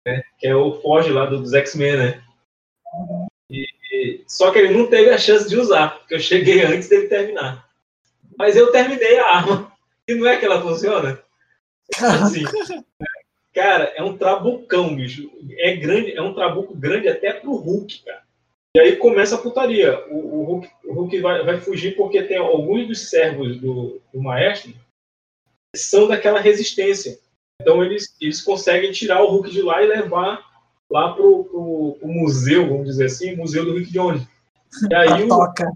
Né? Que é o Ford lá do- dos X-Men, né? E- e- só que ele não teve a chance de usar, porque eu cheguei antes dele terminar. Mas eu terminei a arma. E não é que ela funciona? Assim, cara, é um trabucão, bicho. É grande, é um trabuco grande até pro Hulk, cara. E aí começa a putaria. O, o Hulk, o Hulk vai, vai fugir porque tem alguns dos servos do, do maestro são daquela resistência. Então eles, eles conseguem tirar o Hulk de lá e levar lá pro, pro, pro museu, vamos dizer assim, museu do Rick Jones. E aí o, Toca.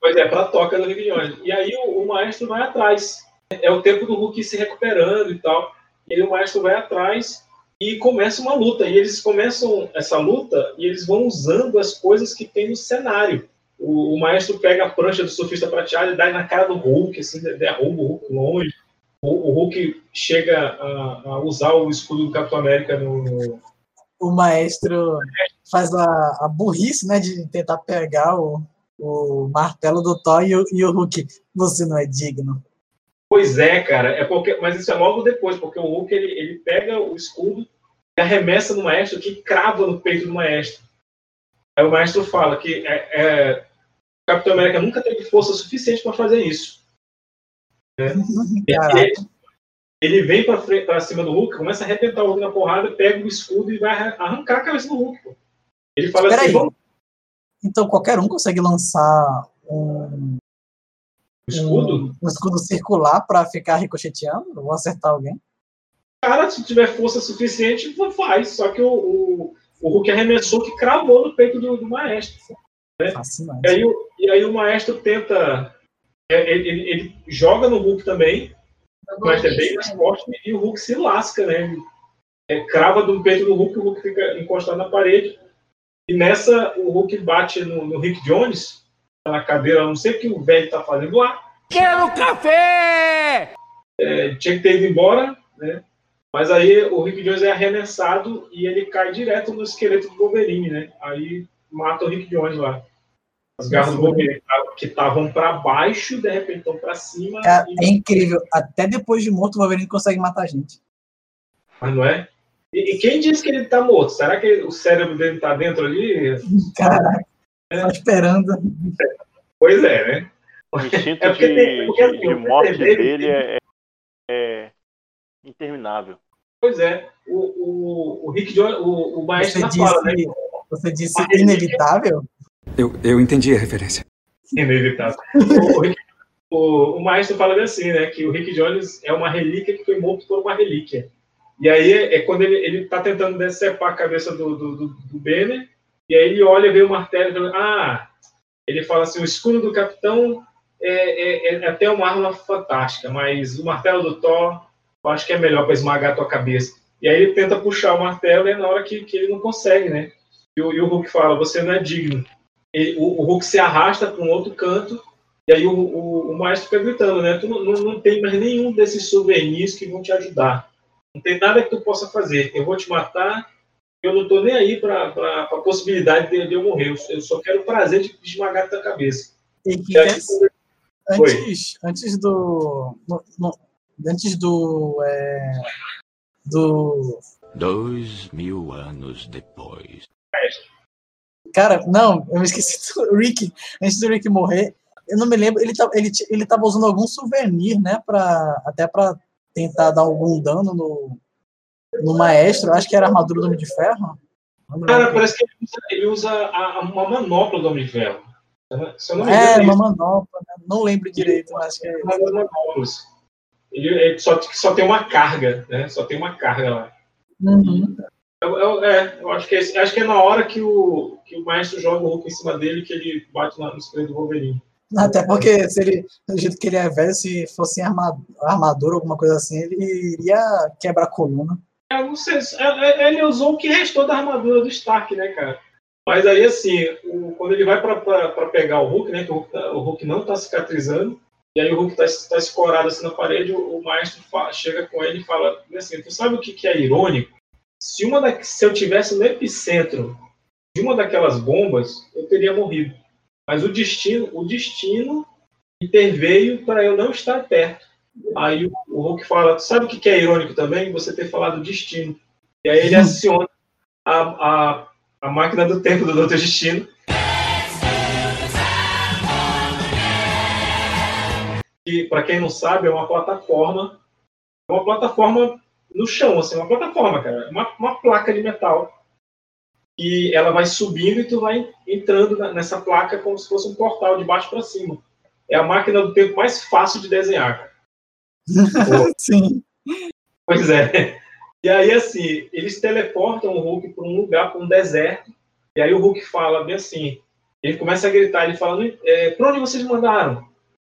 Pois é, pra toca do Rick Jones. E aí o, o maestro vai atrás. É o tempo do Hulk se recuperando e tal. E aí o maestro vai atrás e começa uma luta. E eles começam essa luta e eles vão usando as coisas que tem no cenário. O, o maestro pega a prancha do surfista prateado e dá na cara do Hulk, assim, derruba o Hulk longe. O, o Hulk chega a, a usar o escudo do Capitão América no, no, O maestro faz a, a burrice, né, de tentar pegar o, o martelo do Thor e o, e o Hulk. Você não é digno. Pois é, cara. É porque, mas isso é logo depois, porque o Hulk ele, ele pega o escudo e arremessa no maestro que crava no peito do maestro. Aí o maestro fala que é, é, o Capitão América nunca teve força suficiente para fazer isso. Né? Ele, ele vem para cima do Hulk, começa a arrebentar o Hulk na porrada, pega o escudo e vai arran- arrancar a cabeça do Hulk. Pô. Ele fala Peraí. assim: vamos Então qualquer um consegue lançar um, escudo. um, um escudo circular pra ficar ricocheteando ou acertar alguém? cara, se tiver força suficiente, faz. Só que o, o, o Hulk arremessou que cravou no peito do, do maestro. Né? Fascinante. E, aí, o- e aí o maestro tenta. é, Ele, ele- ele joga no Hulk também, mas é bem mais forte, e o Hulk se lasca, né? Ele, é, crava do peito do Hulk, o Hulk fica encostado na parede. E nessa, o Hulk bate no, no Rick Jones, na cadeira, não sei o que o velho tá fazendo lá. Quero café! É, tinha que ter ido embora, né? Mas aí o Rick Jones é arremessado e ele cai direto no esqueleto do Wolverine, né? Aí mata o Rick Jones lá. As garras do Wolverine que estavam para baixo, de repente estão para cima. É, é, incrível. Até depois de morto, o Wolverine consegue matar a gente. Mas não é? E, e quem disse que ele tá morto? Será que o cérebro dele tá dentro ali? Caraca. Só esperando. Pois é, né? O instinto é de, tem, porque, assim, de, morte dele é, é, interminável. Pois é. O, o, o Rick Jones, o, o maestro você disse, fala, né? Você disse inevitável? Eu, eu entendi a referência. Inevitável. o, o, o maestro fala assim, né? Que o Rick Jones é uma relíquia que foi morto por uma relíquia. E aí é quando ele, ele tá tentando decepar a cabeça do, do, do, do Banner, e aí ele olha, vê o martelo e fala, ah, ele fala assim, o escudo do capitão é, é, é, até uma arma fantástica, mas o martelo do Thor, eu acho que é melhor para esmagar a tua cabeça. E aí ele tenta puxar o martelo e é na hora que, que ele não consegue, né? E o, e o Hulk fala, você não é digno. O, o, Hulk se arrasta para um outro canto, e aí o, o, o maestro fica gritando, né? Tu não, não, não tem mais nenhum desses souvenirs que vão te ajudar. Não tem nada que tu possa fazer. Eu vou te matar. Eu não estou nem aí para a possibilidade de, de, eu morrer. Eu, só quero o prazer de esmagar a tua cabeça. E que aí, antes, antes do. No, no, antes do. É, do. Dois mil anos depois. Cara, não, eu me esqueci do Rick. Antes do Rick morrer, eu não me lembro. Ele, tá, ele, ele tava usando algum souvenir, né? Pra, até para tentar dar algum dano no, no maestro. Acho que era a armadura do Homem de Ferro. Cara, parece que ele usa, ele usa a, uma manopla do Homem de Ferro. é, uma manopla. Né? Não lembro direito, mas que é. Ele, ele só, só tem uma carga, né? Só tem uma carga lá. Uhum. Eu, eu, é, eu acho que, é, acho que é na hora que o, que o maestro joga o Hulk em cima dele que ele bate lá no esquerdo do Wolverine. Até porque, se ele, do jeito que ele é velho, se fosse armadura, alguma coisa assim, ele iria quebrar a coluna. Eu não sei, é, é, ele usou o que restou da armadura do Stark, né, cara? Mas aí, assim, o, quando ele vai para pegar o Hulk, né, que o Hulk, tá, o Hulk não tá cicatrizando, e aí o Hulk tá, tá escorado assim na parede, o, o maestro fala, chega com ele e fala assim, tu sabe o que, que é irônico? Se, uma da, se eu tivesse no epicentro de uma daquelas bombas, eu teria morrido. Mas o destino, o destino interveio para eu não estar perto. Aí o Hulk fala, sabe o que é irônico também? Você ter falado destino. E aí ele aciona a, a, a máquina do tempo do Doutor Destino. E para quem não sabe, é uma plataforma, é uma plataforma no chão, assim, uma plataforma, cara, uma, uma placa de metal e ela vai subindo e tu vai entrando nessa placa como se fosse um portal de baixo para cima. É a máquina do tempo mais fácil de desenhar. Sim. Pois é. E aí, assim, eles teleportam o Hulk para um lugar, para um deserto. E aí o Hulk fala bem assim: ele começa a gritar, ele fala: é, para onde vocês mandaram?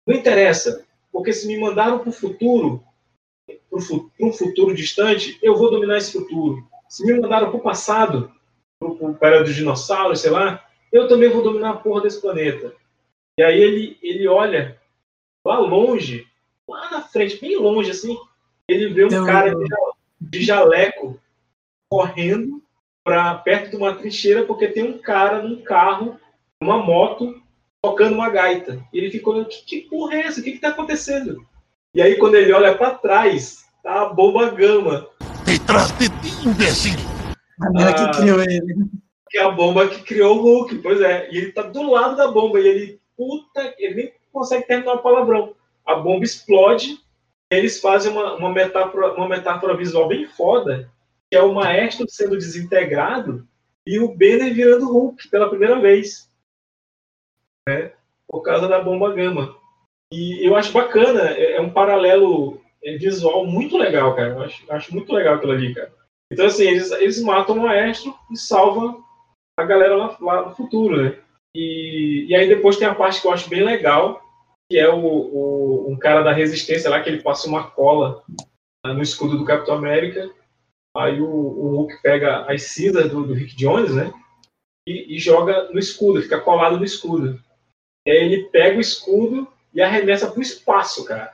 Não interessa, porque se me mandaram para o futuro, para um futuro distante, eu vou dominar esse futuro. Se me mandaram para o passado, para dos dinossauros, sei lá, eu também vou dominar a porra desse planeta. E aí ele, ele olha lá longe, lá na frente, bem longe assim, ele vê um então, cara de jaleco correndo para perto de uma trincheira porque tem um cara num carro, uma moto, tocando uma gaita. E ele ficou que, que porra é essa? O que está acontecendo? E aí quando ele olha para trás, tá a bomba gama. Detrás de ti, imbecil! A mina que ah. criou ele. Que é a bomba que criou o Hulk, pois é. E ele tá do lado da bomba. E ele, puta, ele nem consegue terminar o palavrão. A bomba explode. eles fazem uma, uma, metáfora, uma metáfora visual bem foda, que é o maestro sendo desintegrado e o Banner virando Hulk pela primeira vez. Né? Por causa da bomba gama. E eu acho bacana, é, é um paralelo é, visual muito legal, cara. Eu acho, acho muito legal aquilo ali, cara. Então, assim, eles, eles matam o maestro e salvam a galera lá, lá no futuro, né? E, e aí depois tem a parte que eu acho bem legal, que é o, o um cara da resistência lá, que ele passa uma cola né, no escudo do Capitão América. Aí o, o Hulk pega as cinzas do, do Rick Jones, né? E, e, joga no escudo, fica colado no escudo. E aí ele pega o escudo e arremessa pro espaço, cara.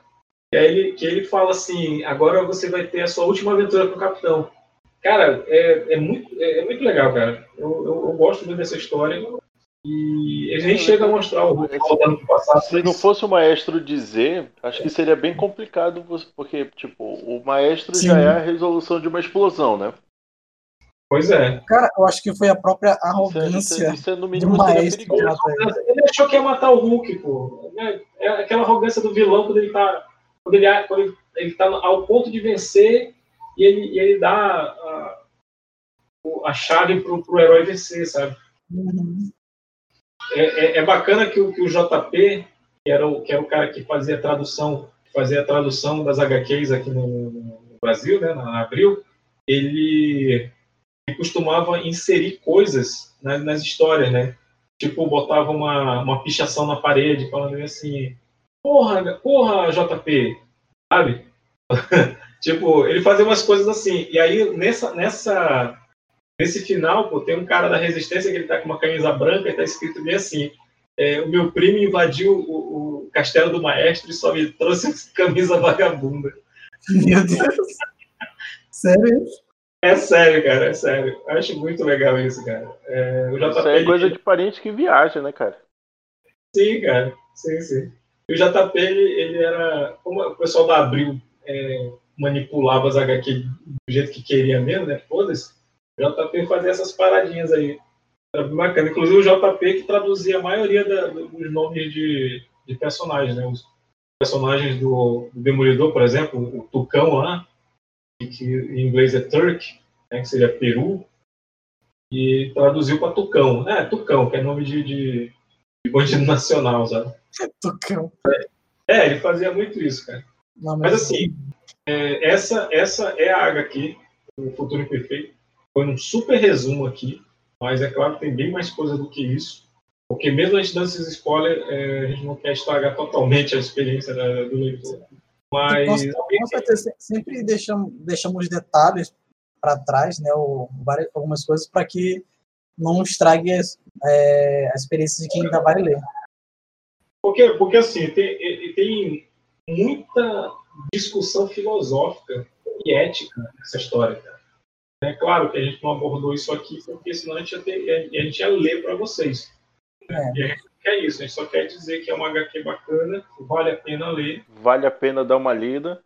E aí ele, que ele fala assim, agora você vai ter a sua última aventura com o capitão. Cara, é, é, muito, é, é muito legal, cara. Eu, eu, eu gosto muito dessa história. E ele nem chega a mostrar o Hulk passado. Se não fosse o maestro dizer, acho que seria bem complicado, você- porque, tipo, o maestro Sim. já é a resolução de uma explosão, né? Pois é. Cara, eu acho que foi a própria Isso é, arrogância isso é- isso é, no do mínimo seria maestro ele. Achou que ia matar o Hulk, pô. É, é aquela arrogância do vilão quando ele tá. Quando ele, quando ele, ele tá ao ponto de vencer e ele, e ele dá a, a chave pro, pro herói vencer, sabe? Uhum. É, é, é bacana que o, que o JP, que era o, que era o cara que fazia a tradução, fazia a tradução das HQs aqui no, no Brasil, né, na Abril, ele, ele costumava inserir coisas na- nas histórias, né? Tipo, botava uma, uma pichação na parede, falando assim, porra, porra, JP, sabe? tipo, ele fazia umas coisas assim. E aí, nessa, nessa, nesse final, pô, tem um cara da Resistência que ele tá com uma camisa branca e tá escrito bem assim, é, o meu primo invadiu o, o castelo do maestro e só me trouxe camisa vagabunda. Meu Deus. Sério? É sério, cara, é sério. Eu acho muito legal isso, cara. É, o Isso é coisa de parente que viaja, né, cara? Sim, cara. Sim, sim. E o JP, ele, ele era. Como o pessoal da Abril é, manipulava as HQ do jeito que queria mesmo, né? Foda-se. O JP fazia essas paradinhas aí. Era bacana. Inclusive o JP que traduzia a maioria da- dos nomes de, de personagens, né? Os personagens do, do Demolidor, por exemplo, o Tucão lá, que, em inglês é Turk, né? que seria Peru, e traduziu para Tucão. É, Tucão, que é nome de, de, de bandido nacional, sabe? Tucão. É, ele fazia muito isso, cara. Não, Mas assim, é, essa, essa é a HQ, o Futuro Imperfeito. Foi um super resumo aqui, mas é claro que tem bem mais coisa do que isso. Porque mesmo a gente dando esses spoilers, é, a gente não quer estragar totalmente a experiência da- do leitor. Mas Com, certeza, sempre deixamos, deixamos detalhes para trás, né? Ou várias, algumas coisas para que não estrague as- é, a experiência de quem ainda vai ler. Porque, porque assim, tem, tem muita discussão filosófica e ética nessa história. É claro que a gente não abordou isso aqui, porque senão a gente ia, ter, a gente ia ler para vocês. né? E a gente não quer isso, a gente só quer dizer que é uma HQ bacana, vale a pena ler, Vale a pena dar uma lida.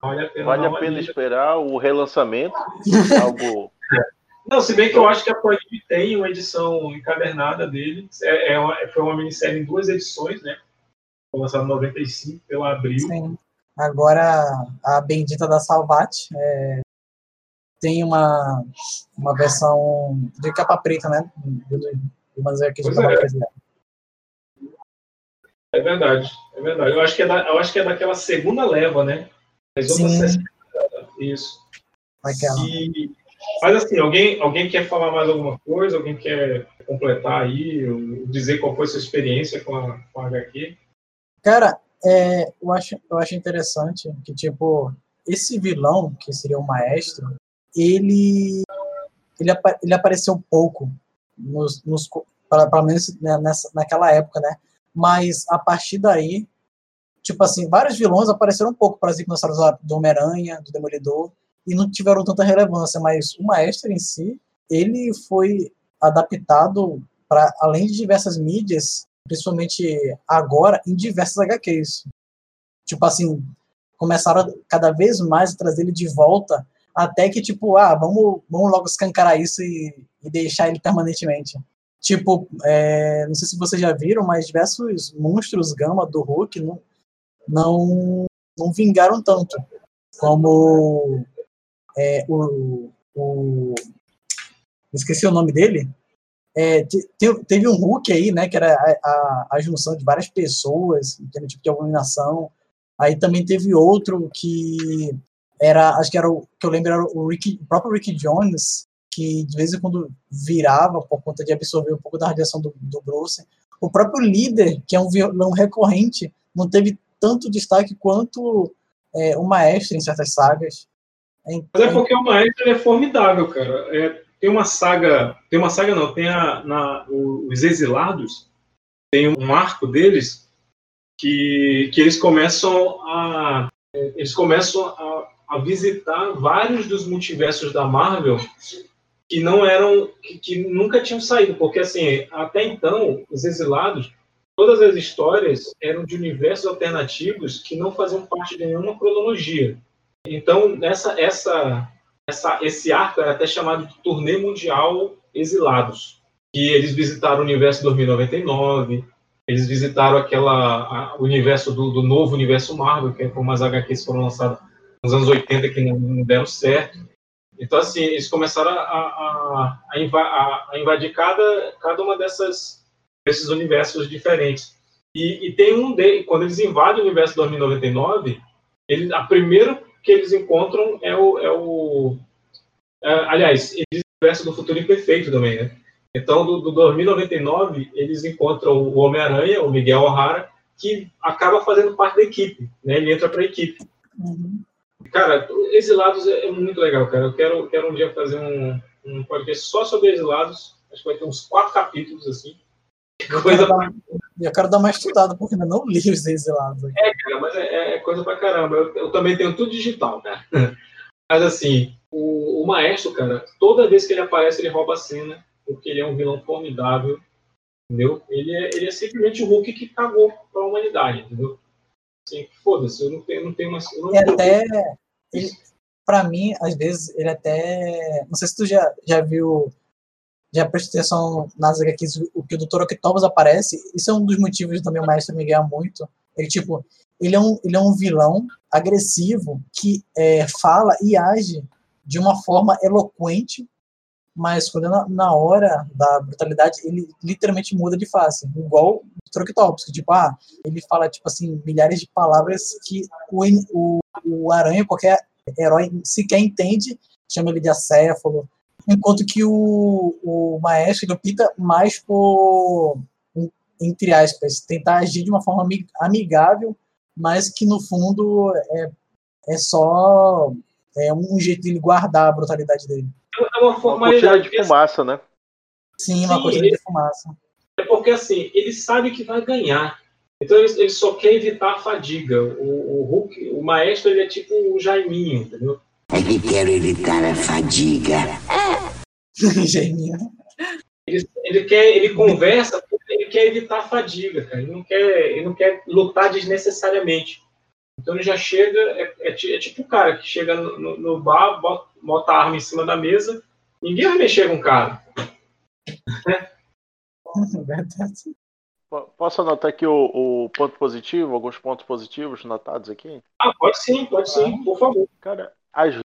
vale a pena Vale a pena esperar o relançamento. algo. Não, se bem que eu acho que a Panini tem uma edição encadernada dele. É, é uma- foi uma minissérie em duas edições, né? Foi lançada em 95 pela Abril. Sim. Agora, a Bendita da Salvati é, tem uma, uma versão de capa preta, né? De, de umas aqui de Pois capa é. É verdade, é verdade. Eu acho que é, da, eu acho que é daquela segunda leva, né? As outras Sim. 60, Isso. Aquela. E, mas assim, alguém, alguém quer falar mais alguma coisa? Alguém quer completar aí, ou dizer qual foi sua experiência com a, com a HQ? Cara, é, eu, acho, eu acho interessante que, tipo, esse vilão, que seria o maestro, ele, ele, ele apareceu pouco, nos, nos, pelo menos né, nessa, naquela época, né? Mas a partir daí, tipo assim, vários vilões apareceram um pouco, por exemplo, histórias do Homem-Aranha, do Demolidor, e não tiveram tanta relevância, mas o maestro em si, ele foi adaptado para além de diversas mídias, principalmente agora, em diversas HQs. Tipo assim, começaram cada vez mais a trazer ele de volta, até que, tipo, ah, vamos, vamos logo escancarar isso e, e deixar ele permanentemente. Tipo, é, não sei se vocês já viram, mas diversos monstros gama do Hulk não, não, não vingaram tanto. Como é, o, o. Esqueci o nome dele. É, te- te- teve um Hulk aí, né? Que era a, a, a junção de várias pessoas, tipo de abominação. Aí também teve outro que era, acho que era o que eu lembro era o, o próprio Ricky Jones, que de vez em quando virava por conta de absorver um pouco da radiação do, do Bruce. O próprio líder, que é um vilão recorrente, não teve tanto destaque quanto é, o maestro em certas sagas. Mas é porque o maestro é formidável, cara. É, tem uma saga, tem uma saga não, tem a, na, os exilados, tem um arco deles que, que eles começam a eles começam a, a visitar vários dos multiversos da Marvel que não eram que, que, nunca tinham saído, porque assim, até então, os exilados, todas as histórias eram de universos alternativos que não faziam parte de nenhuma cronologia. Então, essa essa essa esse arco era até chamado de Turnê Mundial Exilados, que eles visitaram o universo 2099, eles visitaram aquela a, o universo do, do, novo universo Marvel, que é como as HQs foram lançadas nos anos 80 que não, deram certo. Então, assim, eles começaram a, a, a, a invadir cada, cada uma dessas desses universos diferentes. E, e tem um deles, quando eles invadem o universo 2099, ele, a primeiro que eles encontram é o, é o é, aliás, eles universo do futuro imperfeito também, né? Então, do, do 2099, eles encontram o Homem-Aranha, o Miguel O'Hara, que acaba fazendo parte da equipe, né? Ele entra para a equipe. Uhum. Cara, Exilados é, é, muito legal, cara. Eu quero, quero um dia fazer um, um podcast só sobre Exilados. Acho que vai ter uns quatro capítulos, assim. Eu quero, dar, eu quero dar uma estudada, porque ainda não li os Exilados. É, cara, mas é, é coisa pra caramba. Eu, eu, também tenho tudo digital, né? Mas, assim, o, o Maestro, cara, toda vez que ele aparece, ele rouba a cena porque ele é um vilão formidável, entendeu? Ele é, ele é simplesmente o Hulk que cagou para a humanidade, entendeu? Assim, foda-se, eu não tenho, não tenho uma. Não é até. Para mim, às vezes, ele até. Não sei se tu já, já viu. Já prestou atenção nas HQs o que o Dr. Octopus aparece. Isso é um dos motivos do meu mestre Miguel muito. Ele, tipo, ele é um, ele é um vilão agressivo que é, fala e age de uma forma eloquente mas quando na, na, hora da brutalidade, ele literalmente muda de face, igual o Troctopus, que tipo, ah, ele fala, tipo assim, milhares de palavras que o, o, o Aranha, qualquer herói sequer entende, chama ele de acéfalo, enquanto que o, o Maestro, ele opta mais por, entre aspas, tentar agir de uma forma amigável, mas que no fundo é, é só é um jeito de ele guardar a brutalidade dele. É uma formalidade. de fumaça, né? Sim, uma coisa de fumaça. É porque assim, ele sabe que vai ganhar. Então ele, ele só quer evitar a fadiga. O, o Hulk, o maestro, ele é tipo o Jaiminho, entendeu? É que quero evitar a fadiga. Jaiminho. Ele, ele, quer, ele conversa porque ele quer evitar a fadiga, cara. Ele não quer, ele não quer lutar desnecessariamente. Então ele já chega, é, é, é tipo o cara que chega no, no, no bar, bota, bota, a arma em cima da mesa, ninguém vai mexer com o cara. Posso anotar aqui o, o, ponto positivo, alguns pontos positivos notados aqui? Ah, pode sim, pode sim, por favor. Cara, as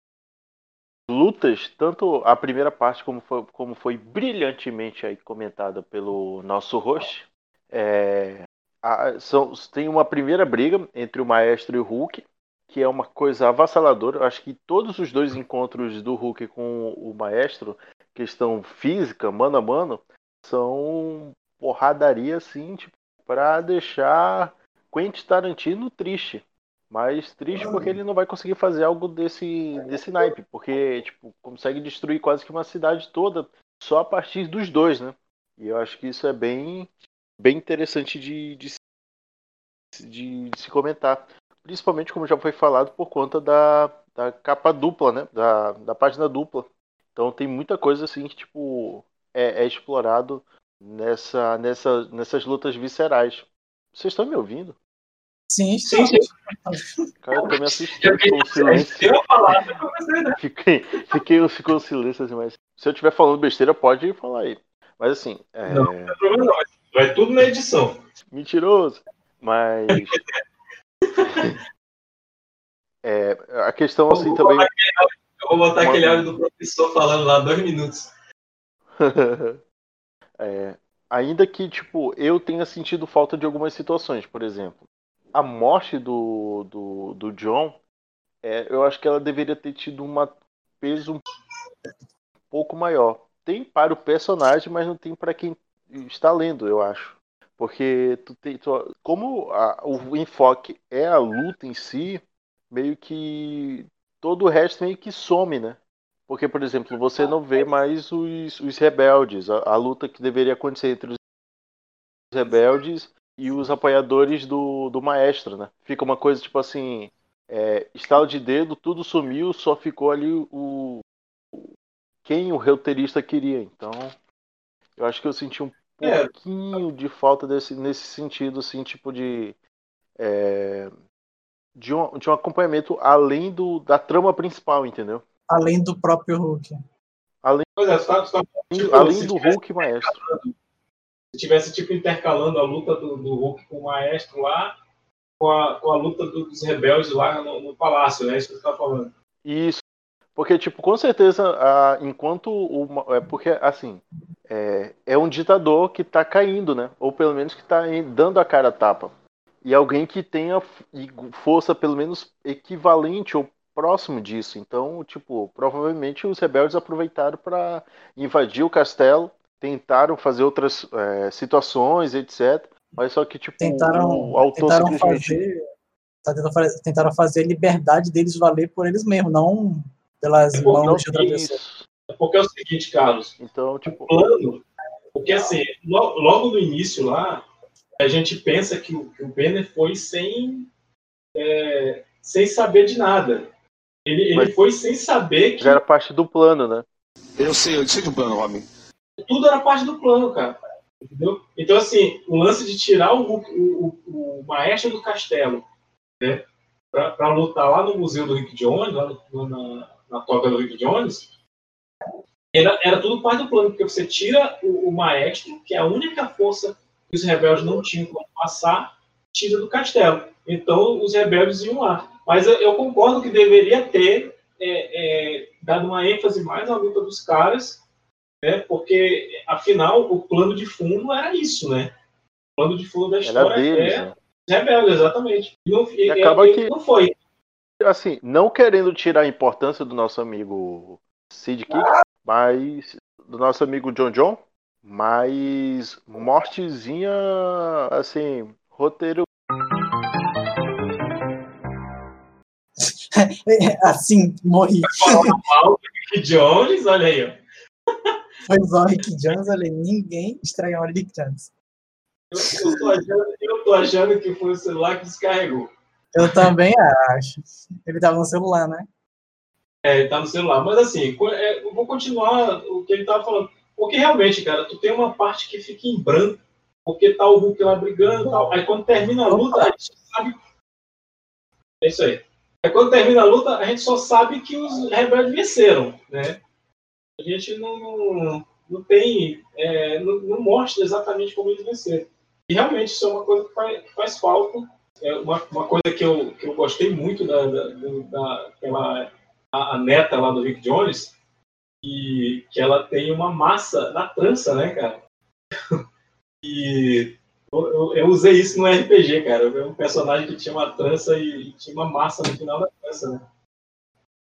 lutas, tanto a primeira parte como foi, como foi brilhantemente aí comentada pelo nosso host, é, a, são, tem uma primeira briga entre o Maestro e o Hulk, que é uma coisa avassaladora. Eu acho que todos os dois encontros do Hulk com o Maestro, questão física, mano a mano, são porradaria assim, tipo, pra deixar Quentin Tarantino triste. Mas triste porque ele não vai conseguir fazer algo desse, desse naipe, porque tipo, consegue destruir quase que uma cidade toda só a partir dos dois, né? E eu acho que isso é bem bem interessante de, de, de, de, se comentar. Principalmente, como já foi falado, por conta da, da capa dupla, né? Da, da página dupla. Então tem muita coisa assim que tipo, é, é explorado nessa, nessa, nessas lutas viscerais. Vocês estão me ouvindo? Sim, sim. sim. Cara, eu tô me assistindo com silêncio. Fiquei, fiquei, ficou silêncio assim, mas se eu estiver falando besteira, pode falar aí. Mas assim. É... Não, não tem problema não. Vai tudo na edição. Mentiroso. Mas. é, a questão assim também. eu vou botar aquele áudio do professor falando lá dois minutos. é, ainda que, tipo, eu tenha sentido falta de algumas situações, por exemplo. A morte do, do, do John, é, eu acho que ela deveria ter tido um peso um pouco maior. Tem para o personagem, mas não tem para quem está lendo, eu acho. Porque tu tem, tu, como a, o enfoque é a luta em si, meio que todo o resto meio que some, né? Porque, por exemplo, você não vê mais os, os rebeldes, a, a luta que deveria acontecer entre os rebeldes e os apoiadores do, do maestro, né? Fica uma coisa tipo assim, é, estalo de dedo, tudo sumiu, só ficou ali o, o quem o roteirista queria. Então, eu acho que eu senti um É. pouquinho de falta desse, nesse sentido, assim, tipo de é, de, um, de um acompanhamento além do, da trama principal, entendeu? Além do próprio Hulk. Além, Pois é, tu tá- tipo, além do Hulk maestro. Se tivesse tipo intercalando a luta do, do Hulk com o maestro lá, com a, com a luta do- dos rebeldes lá no, no palácio, né? Isso que você tá falando. Isso. Porque, tipo, com certeza, a, enquanto o. É porque, assim, é, é um ditador que tá caindo, né? Ou pelo menos que tá em- dando a cara a tapa. E alguém que tenha força, pelo menos, equivalente ou próximo disso. Então, tipo, provavelmente os rebeldes aproveitaram para invadir o castelo, tentaram fazer outras é, situações, etc. Mas só que, tipo, Tentaram, o autor tentaram simplesmente. fazer. tá Tentaram fazer a liberdade deles valer por eles mesmos, não pelas É mãos de outra pessoa. É Porque é o seguinte, Carlos, Então, tipo. o plano, porque assim, lo- logo no início lá, a gente pensa que o, que o Banner foi sem, é, sem saber de nada. Ele, ele foi sem saber que Já era parte do plano, né? Eu sei, eu sei de um plano, Robin. tudo era parte do plano, cara. Entendeu? Então, assim, o lance de tirar o, o, o, o maestro do castelo, né, pra, pra lutar lá no museu do Rick Jones, lá no- na, na toca do Rick Jones, era, era tudo parte do plano, porque você tira o, o maestro, que é a única força que os rebeldes não tinham como passar, tira do castelo. Então, os rebeldes iam lá. Mas eu, eu concordo que deveria ter é, é, dado uma ênfase mais na luta dos caras né? Porque afinal o plano de fundo era isso, né? O plano de fundo da Era história deles, é né? rebelde, exatamente. E, não, e- E acaba e- que- não foi. assim, não querendo tirar a importância do nosso amigo Sid Kick, mas do nosso amigo John John, mas mortezinha, assim, roteiro assim, morri. Rick Jones, olha aí, ó. Foi só o Rick Jones, olha, ninguém estranhou o Rick Jones. Eu, eu, tô achando, eu tô achando que foi o celular que descarregou. Eu também acho. Ele tava no celular, né? É, ele tá no celular. Mas assim, é, eu vou continuar o que ele tava falando. Porque realmente, cara, tu tem uma parte que fica em branco, porque tá o Hulk lá brigando e tal. Aí quando termina a luta, a gente sabe. É isso aí. Aí quando termina a luta, a gente só sabe que os rebeldes venceram, né? A gente não, não, não tem. é, não, não mostra exatamente como eles venceram. E realmente isso é uma coisa que faz, que faz falta. É uma, uma coisa que eu, que eu gostei muito da, da, da a, a neta lá do Rick Jones, e que ela tem uma massa na trança, né, cara? E eu, eu- usei isso no RPG, cara. Eu vi um personagem que tinha uma trança e, e tinha uma massa no final da trança, né?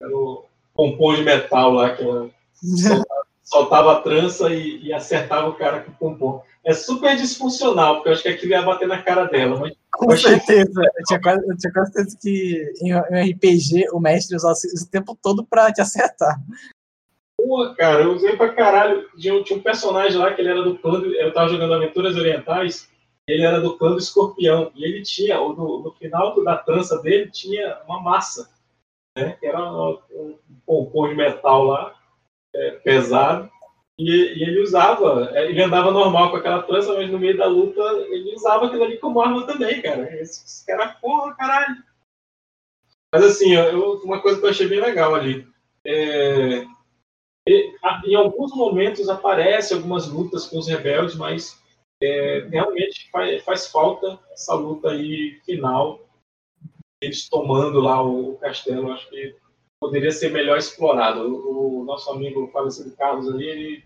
Era o pompom de metal lá, que ela soltava, soltava a trança e, e acertava o cara com o pompom. É super disfuncional, porque eu acho que aquilo ia bater na cara dela, mas Com certeza. Eu tinha, quase, eu tinha quase certeza que em um RPG o mestre usava isso o tempo todo pra te acertar. Pô, cara, eu usei pra caralho. Tinha, um- tinha um personagem lá que ele era do clã. Eu tava jogando Aventuras Orientais. Ele era do clã do escorpião. E ele tinha, no, no final da trança dele, tinha uma massa. Né? Que era um, um pompom de metal lá, é, pesado. E, e ele usava, é, ele andava normal com aquela trança, mas no meio da luta ele usava aquilo ali como arma também, cara. Esse, esse cara, porra, caralho. Mas assim, eu- uma coisa que eu achei bem legal ali. É, em alguns momentos aparece algumas lutas com os rebeldes, mas é, realmente faz, faz falta essa luta aí final, eles tomando lá o, castelo. Acho que poderia ser melhor explorado. O, o nosso amigo falecido Carlos ali, ele,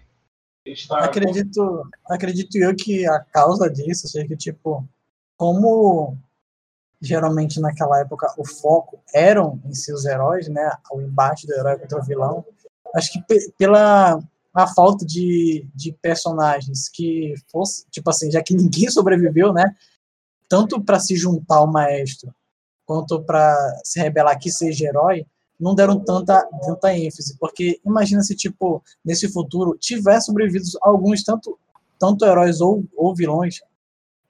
ele está. Acredito, acredito eu que a causa disso seja que, tipo, como geralmente naquela época o foco eram em seus heróis, né? O embate do herói contra o vilão. Acho que pe- pela a falta de, de personagens que fosse, tipo assim, já que ninguém sobreviveu, né? Tanto para se juntar ao maestro quanto para se rebelar que seja herói, não deram tanta, tanta ênfase, porque imagina se, tipo, nesse futuro, tiver sobrevivido alguns, tanto, tanto heróis ou, ou vilões,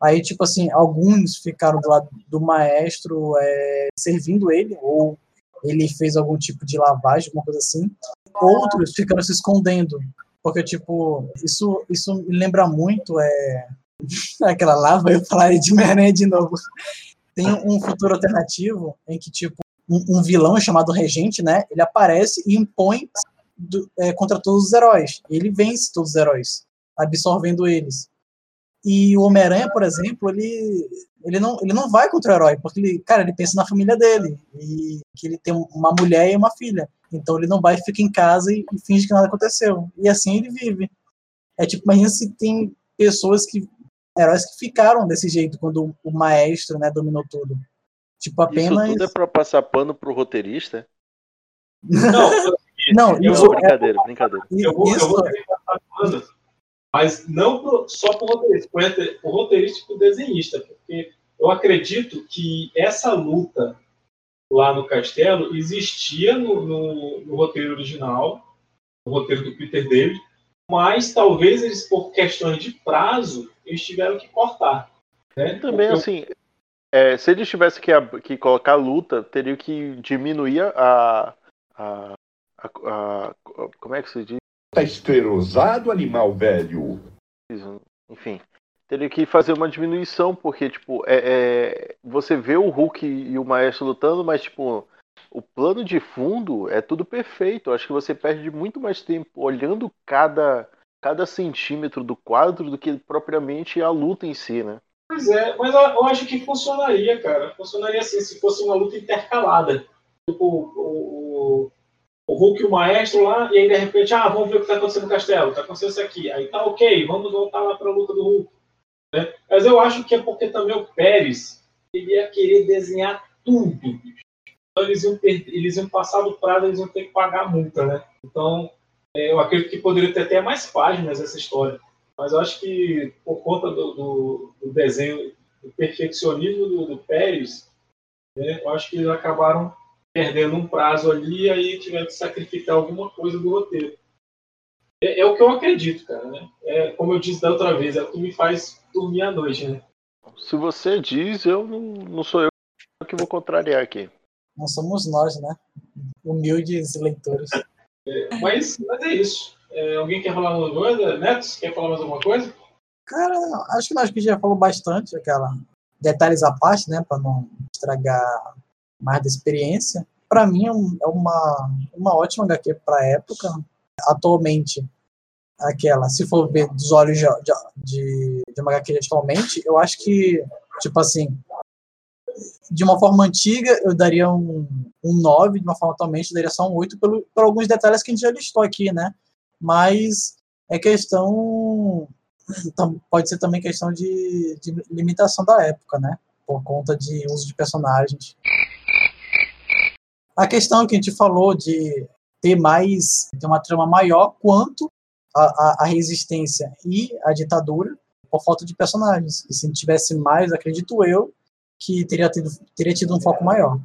Aí, tipo assim, alguns ficaram do lado do maestro é, servindo ele, ou ele fez algum tipo de lavagem, alguma coisa assim. Outros ficaram se escondendo, porque, tipo, isso, isso me lembra muito é, aquela lava, eu falaria de Homem-Aranha de novo. Tem um futuro alternativo em que, tipo, um, um vilão chamado Regente, né, ele aparece e impõe do, é, contra todos os heróis. Ele vence todos os heróis, absorvendo eles. E o Homem-Aranha, por exemplo, ele, ele, não, ele não vai contra o herói, porque ele, cara, ele pensa na família dele, e que ele tem uma mulher e uma filha. Então ele não vai, fica em casa e, e finge que nada aconteceu. E assim ele vive. É tipo, imagina se tem pessoas que, heróis que ficaram desse jeito, quando o maestro, né, dominou tudo. Tipo, apenas... Isso tudo é pra passar pano pro roteirista? Não, não, Não, isso, brincadeira, brincadeira. eu vou, eu isso, vou querer passar pano, mas não pro- só para o roteirista, pro- pro roteirista e pro desenhista, porque eu acredito que essa luta lá no castelo existia no, no- no roteiro original, no roteiro do Peter David, mas talvez eles, por questões de prazo, eles tiveram que cortar. Né? Também, Porque assim, é, se eles tivessem que, que colocar luta, teriam que diminuir a, a, a, a- Como é que se diz? Tá esclerosado, animal velho. Enfim, teria que fazer uma diminuição, porque, tipo, é, é- você vê o Hulk e o Maestro lutando, mas, tipo, o plano de fundo é tudo perfeito. Eu acho que você perde muito mais tempo olhando cada, cada centímetro do quadro do que propriamente a luta em si, né? Pois é, mas eu, acho que funcionaria, cara. Funcionaria assim, se fosse uma luta intercalada. Tipo, o, o Hulk e o Maestro lá, e aí de repente, ah, vamos ver o que tá acontecendo no castelo. Tá acontecendo isso aqui. Aí tá ok, vamos voltar lá pra luta do Hulk. né? Mas eu acho que é porque também o Pérez ele ia querer desenhar tudo. Então eles iam, eles iam passar do prazo, eles iam ter que pagar a multa, né? Então, é, eu acredito que poderia ter até mais páginas essa história. Mas eu acho que por conta do, do- do desenho, do perfeccionismo do, do Pérez, né, eu acho que eles acabaram perdendo um prazo ali e aí tiveram que sacrificar alguma coisa do roteiro. É, é o que eu acredito, cara. Né? É, como eu disse da outra vez, é o que me faz dormir à noite. Né? Se você diz, eu não, não sou eu que vou contrariar aqui. não somos nós, né? Humildes leitores. É, mas, mas é isso. É, alguém quer falar alguma coisa? Neto, quer falar mais alguma coisa? Cara, acho que nós que já falou bastante, aquela detalhes à parte, né, para não estragar mais da experiência. Para mim é, é uma, uma ótima HQ para época. Atualmente, aquela, se for ver dos olhos de, de, de uma HQ atualmente, eu acho que, tipo assim, de uma forma antiga eu daria um, um 9, de uma forma atualmente eu daria só um 8 pelo, por alguns detalhes que a gente já listou aqui, né? Mas é questão pode ser também questão de, de limitação da época, né? Por conta de uso de personagens. A questão que a gente falou de ter mais, ter uma trama maior quanto a, a, a resistência e a ditadura por falta de personagens. E se tivesse mais, acredito eu, que teria tido, teria tido um foco maior.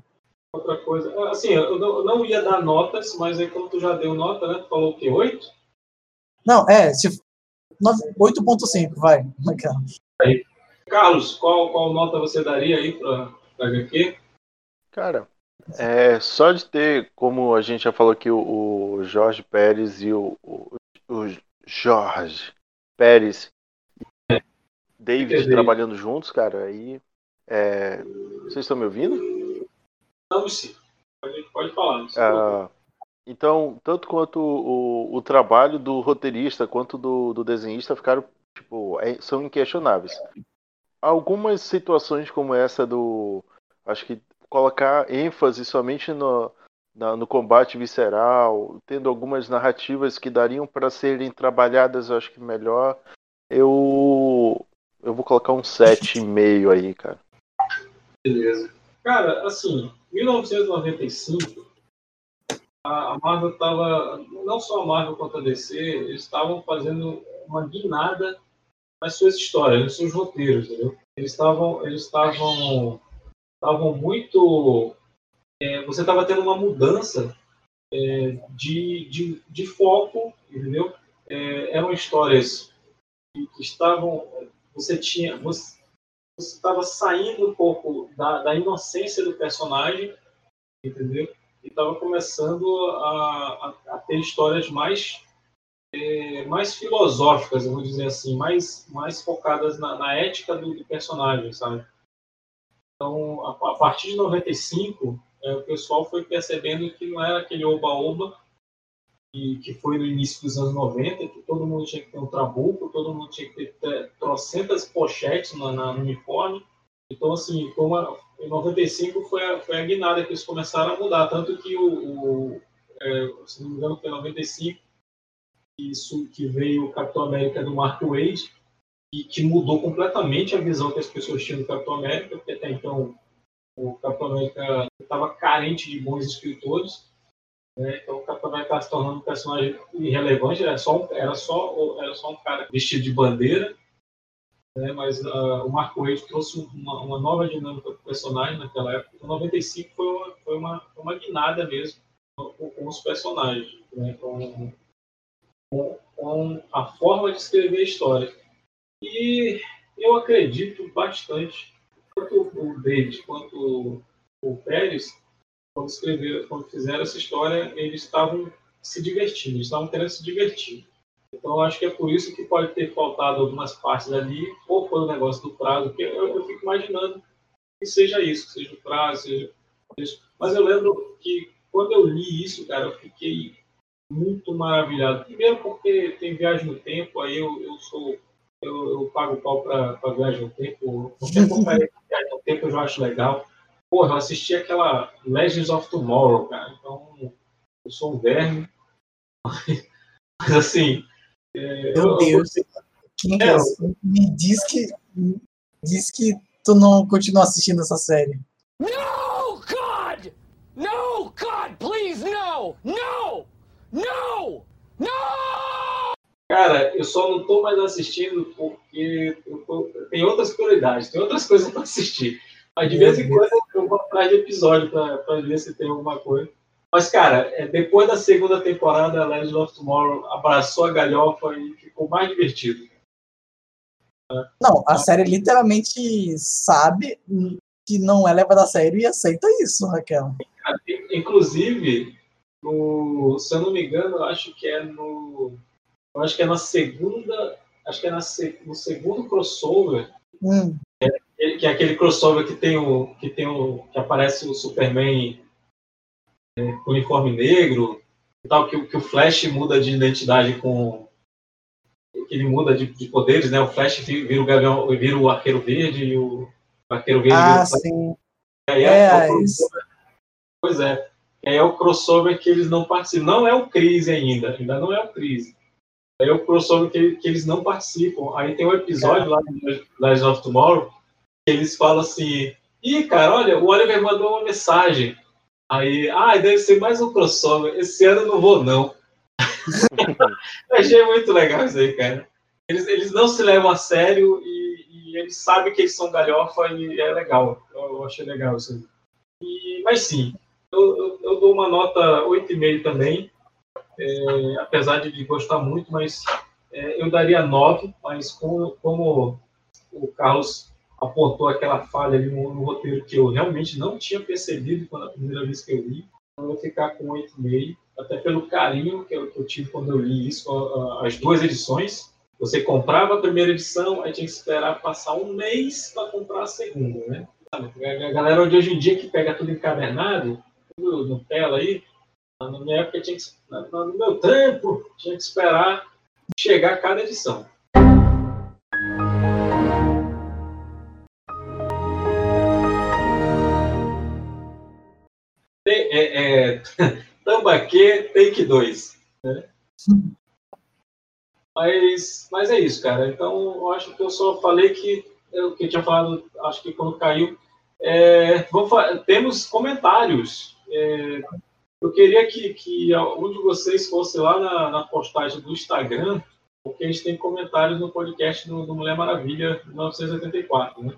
Outra coisa. Assim, eu não, eu não ia dar notas, mas aí como tu já deu nota, né? Tu falou o quê? 8? Não, é, se, nove- 8.5, vai. Aí. Carlos, qual, qual nota você daria aí pra, pra HQ? Cara, é, só de ter, como a gente já falou aqui, o, o Jorge Pérez e o, o, o Jorge Pérez e David David. trabalhando juntos, cara, aí. é, vocês estão me ouvindo? Não, sim. Pode, pode falar. não se Ah, então, tanto quanto o, o trabalho do roteirista quanto do, do desenhista ficaram, tipo, é- são inquestionáveis. Algumas situações como essa do, acho que colocar ênfase somente no, na- no combate visceral, tendo algumas narrativas que dariam para serem trabalhadas, eu acho que melhor, eu eu vou colocar um 7,5 aí, cara. Beleza. Cara, assim, 1995, a Marvel estava, não só a Marvel quanto a DC, eles estavam fazendo uma guinada nas suas histórias, nos seus roteiros, entendeu? Eles estavam, eles estavam, estavam muito, é, você estava tendo uma mudança é, de, de, de foco, entendeu? É, eram histórias que, estavam, você tinha, você estava saindo um pouco da, da inocência do personagem, entendeu? E estava começando a, a, a, ter histórias mais é, mais filosóficas, vou dizer assim, mais mais focadas na, na ética do, do, personagem, sabe? Então, a, a partir de 95, é, o pessoal foi percebendo que não era aquele oba-oba que, que foi no início dos anos 90, que todo mundo tinha que ter um trabuco, todo mundo tinha que ter trocentas pochetes na, no uniforme. Então, assim, uma, em 95 foi a, foi a guinada que eles começaram a mudar. Tanto que, o, o é, se não me engano, foi em 95 isso que veio o Capitão América do Mark Wade, e que mudou completamente a visão que as pessoas tinham do Capitão América, porque até então o Capitão América estava carente de bons escritores. Né? Então o Capitão América estava se tornando um personagem irrelevante, era só era só, era só um cara vestido de bandeira. Né? Mas uh, o Mark Wade trouxe uma, uma nova dinâmica para o personagem naquela época. Então, 95 foi uma, foi uma, uma guinada mesmo com, com os personagens, né? com, com, com a forma de escrever a história. E eu acredito bastante, tanto o David quanto o Pérez, quando escreveram, quando fizeram essa história, eles estavam se divertindo, eles estavam querendo se divertir. Então, acho que é por isso que pode ter faltado algumas partes ali, ou foi o negócio do prazo, porque eu, eu fico imaginando que seja isso, que seja o prazo, seja isso. Mas eu lembro que quando eu li isso, cara, eu fiquei muito maravilhado. Primeiro porque tem viagem no tempo, aí eu, eu sou eu, eu pago pau para viagem no tempo. Qualquer viagem no tempo eu já acho legal. Porra, eu assisti aquela Legends of Tomorrow, cara. Então, eu sou um verme. Mas assim. É, Meu eu, Deus. Eu, Quem é, me diz que. Diz que tu não continua assistindo essa série. No, God! No, God, please, no! No! No! No! Cara, eu só não tô mais assistindo porque tô, tem outras prioridades, tem outras coisas para assistir. Mas de vez em quando eu vou atrás de episódio para ver se tem alguma coisa. Mas, cara, é, depois da segunda temporada, Legend of Tomorrow abraçou a galhofa e ficou mais divertido. Não, a série literalmente sabe que não é levada a sério e aceita isso, Raquel. Inclusive, no, se eu não me engano, eu acho que é no. Eu acho que é na segunda. Acho que é na, no segundo crossover. Hum que é aquele crossover que tem o que tem o que aparece o Superman é, com uniforme negro e tal que, que o Flash muda de identidade com que ele muda de, de poderes né? O Flash vira o gavião vira o arqueiro verde e o arqueiro verde ah sim. Aí é, é, isso. pois é. Aí é o crossover que eles não participam. Não é o Crise ainda ainda não é o Crise é o crossover que, que eles não participam. Aí tem um episódio é. lá no Legends of Tomorrow eles falam assim: ih, cara, olha, o Oliver mandou uma mensagem. Aí, ah, deve ser mais um crossover. Esse ano eu não vou, não. Achei muito legal isso aí, cara. Eles, eles não se levam a sério e, e, eles sabem que eles são galhofa e é legal. Eu, eu achei legal isso aí. E, mas sim, eu, eu, eu, dou uma nota 8,5 também. É, apesar de gostar muito, mas é, eu daria 9, mas como, como o Carlos apontou aquela falha ali no, no, roteiro que eu realmente não tinha percebido quando a primeira vez que eu li. Então, eu vou ficar com 8,5, até pelo carinho que eu, que eu, tive quando eu li isso, as duas edições. Você comprava a primeira edição, aí tinha que esperar passar um mês para comprar a segunda, né? A galera de hoje em dia que pega tudo encadernado, tudo no tela aí, na minha época tinha que, no meu tempo, tinha que esperar chegar cada edição. é, é, Tambaquê, take 2. Né? Mas, mas é isso, cara. Então, eu acho que eu só falei que o que eu tinha falado, acho que quando caiu. É, vamos, temos comentários. É, eu queria que, que algum de vocês fosse lá na, na, postagem do Instagram, porque a gente tem comentários no podcast do, do Mulher Maravilha 1984, né?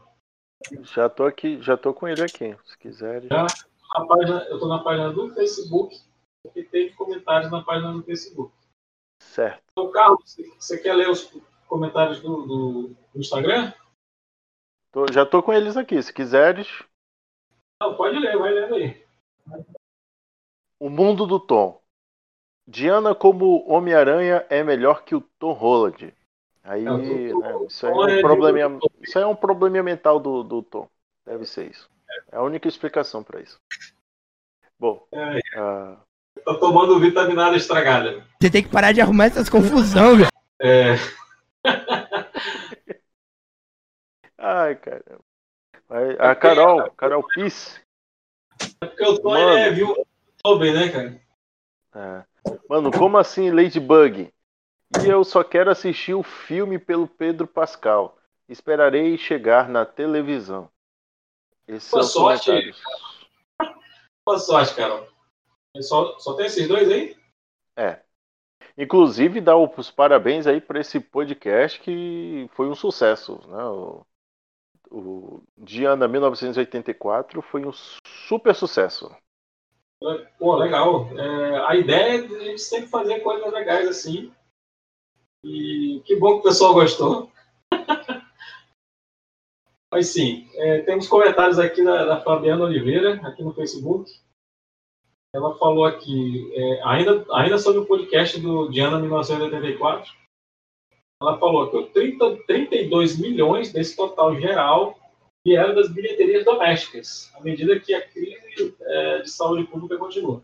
Já tô aqui, já tô com ele aqui, se quiser. Já, na página, eu estou na página do Facebook, porque teve comentários na página do Facebook. Certo. Então, Carlos, você quer ler os comentários do, do, do Instagram? Tô- já tô com eles aqui, se quiseres. Não, pode ler, vai lendo aí. O mundo do Tom. Diana como Homem-Aranha é melhor que o Tom Holland. Aí, É, né, isso, aí é é um de- probleminha, isso é um probleminha mental do, do Tom. Deve ser isso. É a única explicação pra isso. Bom, É, ah, tô tomando vitaminada estragada. Você tem que parar de arrumar essas confusão, velho. É, ai, caramba. A Carol, Carol Piss. é porque o Tom Mano. é, viu? Tobey, né, cara? É. Mano, como assim Ladybug? E eu só quero assistir o filme pelo Pedro Pascal. Esperarei chegar na televisão. Esse Boa é o sorte. Boa sorte, Carol. Só, só tem esses dois aí? É. Inclusive, dar os parabéns aí para esse podcast que foi um sucesso. Né? O, o Diana 1984 foi um super sucesso. Pô, legal. É, a ideia é a gente sempre fazer coisas legais assim. E que bom que o pessoal gostou. Mas sim, é, temos comentários aqui da, Fabiana Oliveira, aqui no Facebook. Ela falou aqui, é, ainda, ainda sobre o podcast do Diana 1984, ela falou que 30, 32 milhões desse total geral vieram das bilheterias domésticas, à medida que a crise é, de saúde pública continua.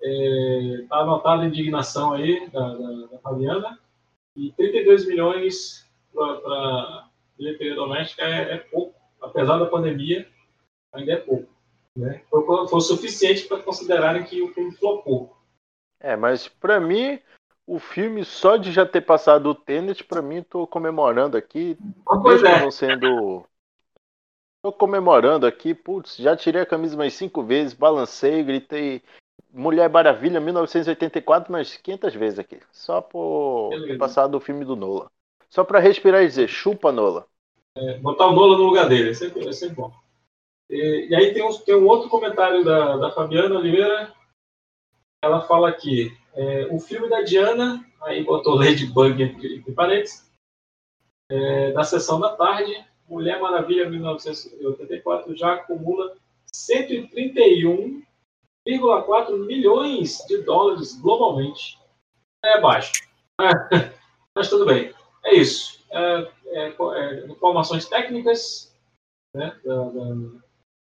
Está anotada a indignação aí da, da, da Fabiana, e 32 milhões para bilheteria doméstica é, é pouco, apesar da pandemia, ainda é pouco. Né? Foi, foi o suficiente para considerarem que o filme flopou. É, mas pra mim, o filme, só de já ter passado o Tenet, pra mim, tô comemorando aqui. Ah, mesmo é. não sendo. Tô comemorando aqui, putz, já tirei a camisa mais cinco vezes, balancei, gritei Mulher Maravilha 1984 umas 500 vezes aqui. Só por ter passado o filme do Nola. Só pra respirar e dizer, chupa Nola. É, botar o Nola no lugar dele, é sempre, é sempre bom. E, e aí tem um, tem um outro comentário da, da Fabiana Oliveira. Ela fala aqui, é, o filme da Diana, aí botou Ladybug entre, entre parênteses, é, da sessão da tarde, Mulher Maravilha 1984 já acumula 131,4 milhões de dólares globalmente. É baixo. Mas tudo bem. É isso. É, é, é, informações técnicas né, da, da,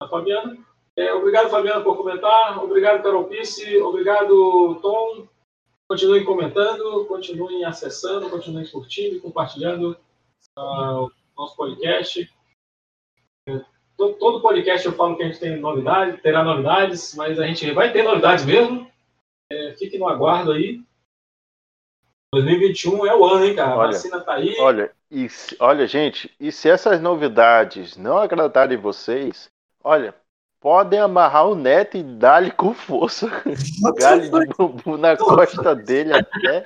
da Fabiana. É, obrigado, Fabiana, por comentar. Obrigado, Carol Pisse. Obrigado, Tom. Continuem comentando, continuem acessando, continuem curtindo e compartilhando ah, o nosso podcast. É, to- todo podcast eu falo que a gente tem novidade, terá novidades, mas a gente vai ter novidades mesmo. É, fique no aguardo aí. 2021 é o ano, hein, cara? A Olha, vacina tá aí. Olha, e se- olha, gente, e se essas novidades não agradarem vocês, olha, podem amarrar o neto e dar-lhe com força. Galho de bambu na costa dele até.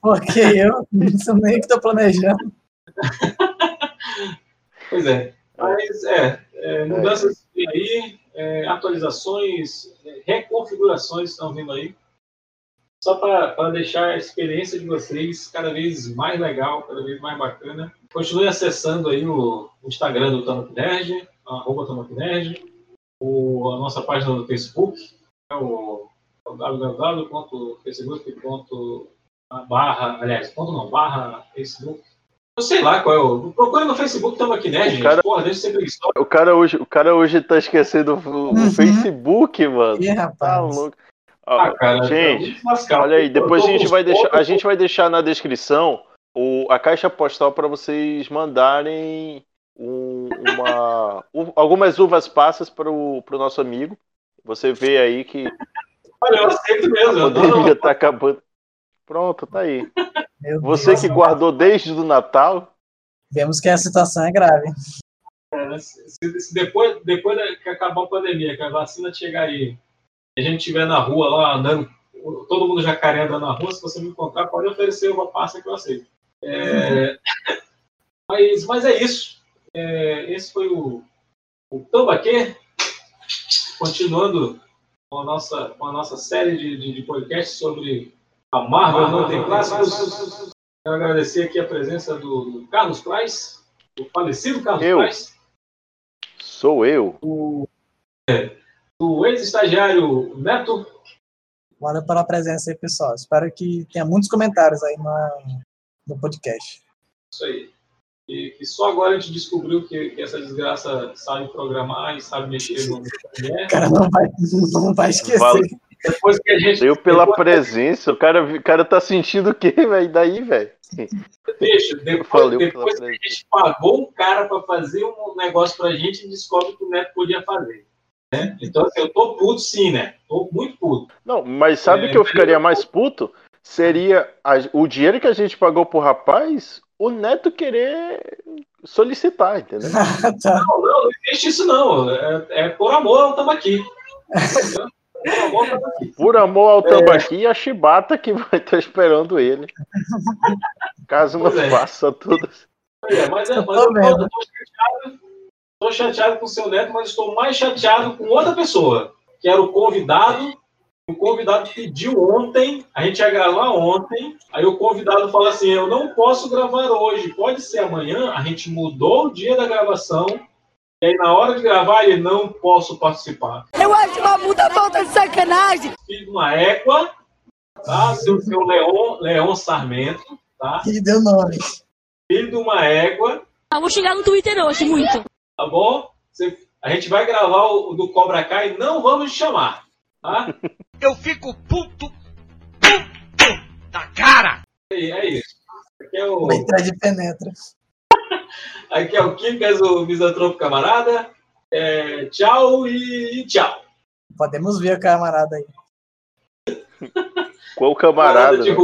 Porque eu não nem que tô planejando. Pois é. Mas é, é, mudanças vêm aí, é, atualizações, é, reconfigurações estão vindo aí. Só para deixar a experiência de vocês cada vez mais legal, cada vez mais bacana. Continue acessando aí o Instagram do Tamaki Nerd, arroba Tamaki Nerd, o, a nossa página do Facebook, é o, www.facebook.barra, aliás, ponto não, barra Facebook. Eu sei lá qual é o. Procura no Facebook Tamaki Nerd, gente. cara- Porra, deixa eu ser preguiçoso. O cara hoje, o cara hoje tá esquecendo o, o Uhum. Facebook, mano. Ih, Tá rapaz. louco. Ah, cara, gente, vamos lascar. olha aí, depois a gente vai deixar, a gente vai deixar na descrição o, a caixa postal para vocês mandarem um- uma, u- algumas uvas passas para o nosso amigo. Você vê aí que Olha, eu aceito mesmo. a pandemia tá acabando. Pronto, tá aí. Meu Você Deus. que guardou desde o Natal, Vemos que a situação é grave. É, se, se depois, depois que acabar a pandemia, que a vacina chegar aí, a gente estiver na rua lá andando, todo mundo jacaré andando na rua, se você me encontrar, pode oferecer uma pasta que eu aceito. É, mas, mas é isso. É, esse foi o, o Tambaquê, continuando com a nossa, com a nossa série de, de, de podcasts sobre a Marvel não tem clássicos. Quero agradecer aqui a presença do, do Carlos Praz, o falecido Carlos Eu. Praz. Sou eu. O, o ex-estagiário Neto. Valeu pela presença aí, pessoal. Espero que tenha muitos comentários aí na, no podcast. Isso aí. E, e só agora a gente descobriu que, que, essa desgraça sabe programar e sabe mexer no O cara não vai, não vai esquecer. Vale. Depois que a gente. Deu pela depois, presença, o cara, o cara tá sentindo o quê, velho? Daí, velho? Deixa, depois, Valeu depois que a gente pagou um cara para fazer um negócio pra gente e descobre que o Neto podia fazer. Né? Então, assim, eu tô puto sim, né? Tô muito puto. Não, mas sabe É, que eu ficaria mais puto? Seria a- o dinheiro que a gente pagou pro rapaz, o Neto querer solicitar, entendeu? tá. Não, não, não existe isso não. É, é por amor ao tambaqui. Entendeu? Por amor ao tambaqui. Por amor ao tambaqui e a chibata que vai estar esperando ele. Caso não é. faça tudo. É, mas, é, mas eu, tô, eu tô chateado. Tô chateado com o seu neto, mas estou mais chateado com outra pessoa, que era o convidado. O convidado pediu ontem, a gente ia gravar ontem. Aí o convidado fala assim: Eu não posso gravar hoje, pode ser amanhã. A gente mudou o dia da gravação. E aí, na hora de gravar, ele não posso participar. Eu acho uma puta falta de sacanagem. Filho de uma égua, tá? Seu, seu Leon, Leon Sarmento, tá? E deu nome. Filho de uma égua. Ah, vou chegar no Twitter hoje, muito. Tá bom? Você- a gente vai gravar o, o do Cobra Kai e não vamos te chamar, tá? Eu fico puto, puto da cara. É, é isso. Aqui é o, Metade penetra. aqui é o Kikas, o misantropo camarada. É, tchau e, e tchau. Podemos ver o camarada aí. Qual camarada? de né?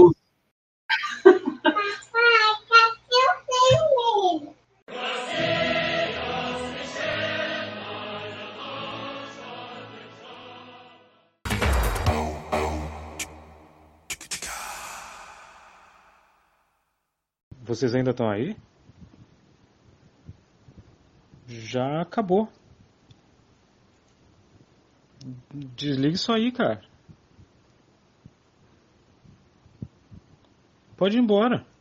Vocês ainda estão aí? Já acabou. Desliga isso aí, cara. Pode ir embora.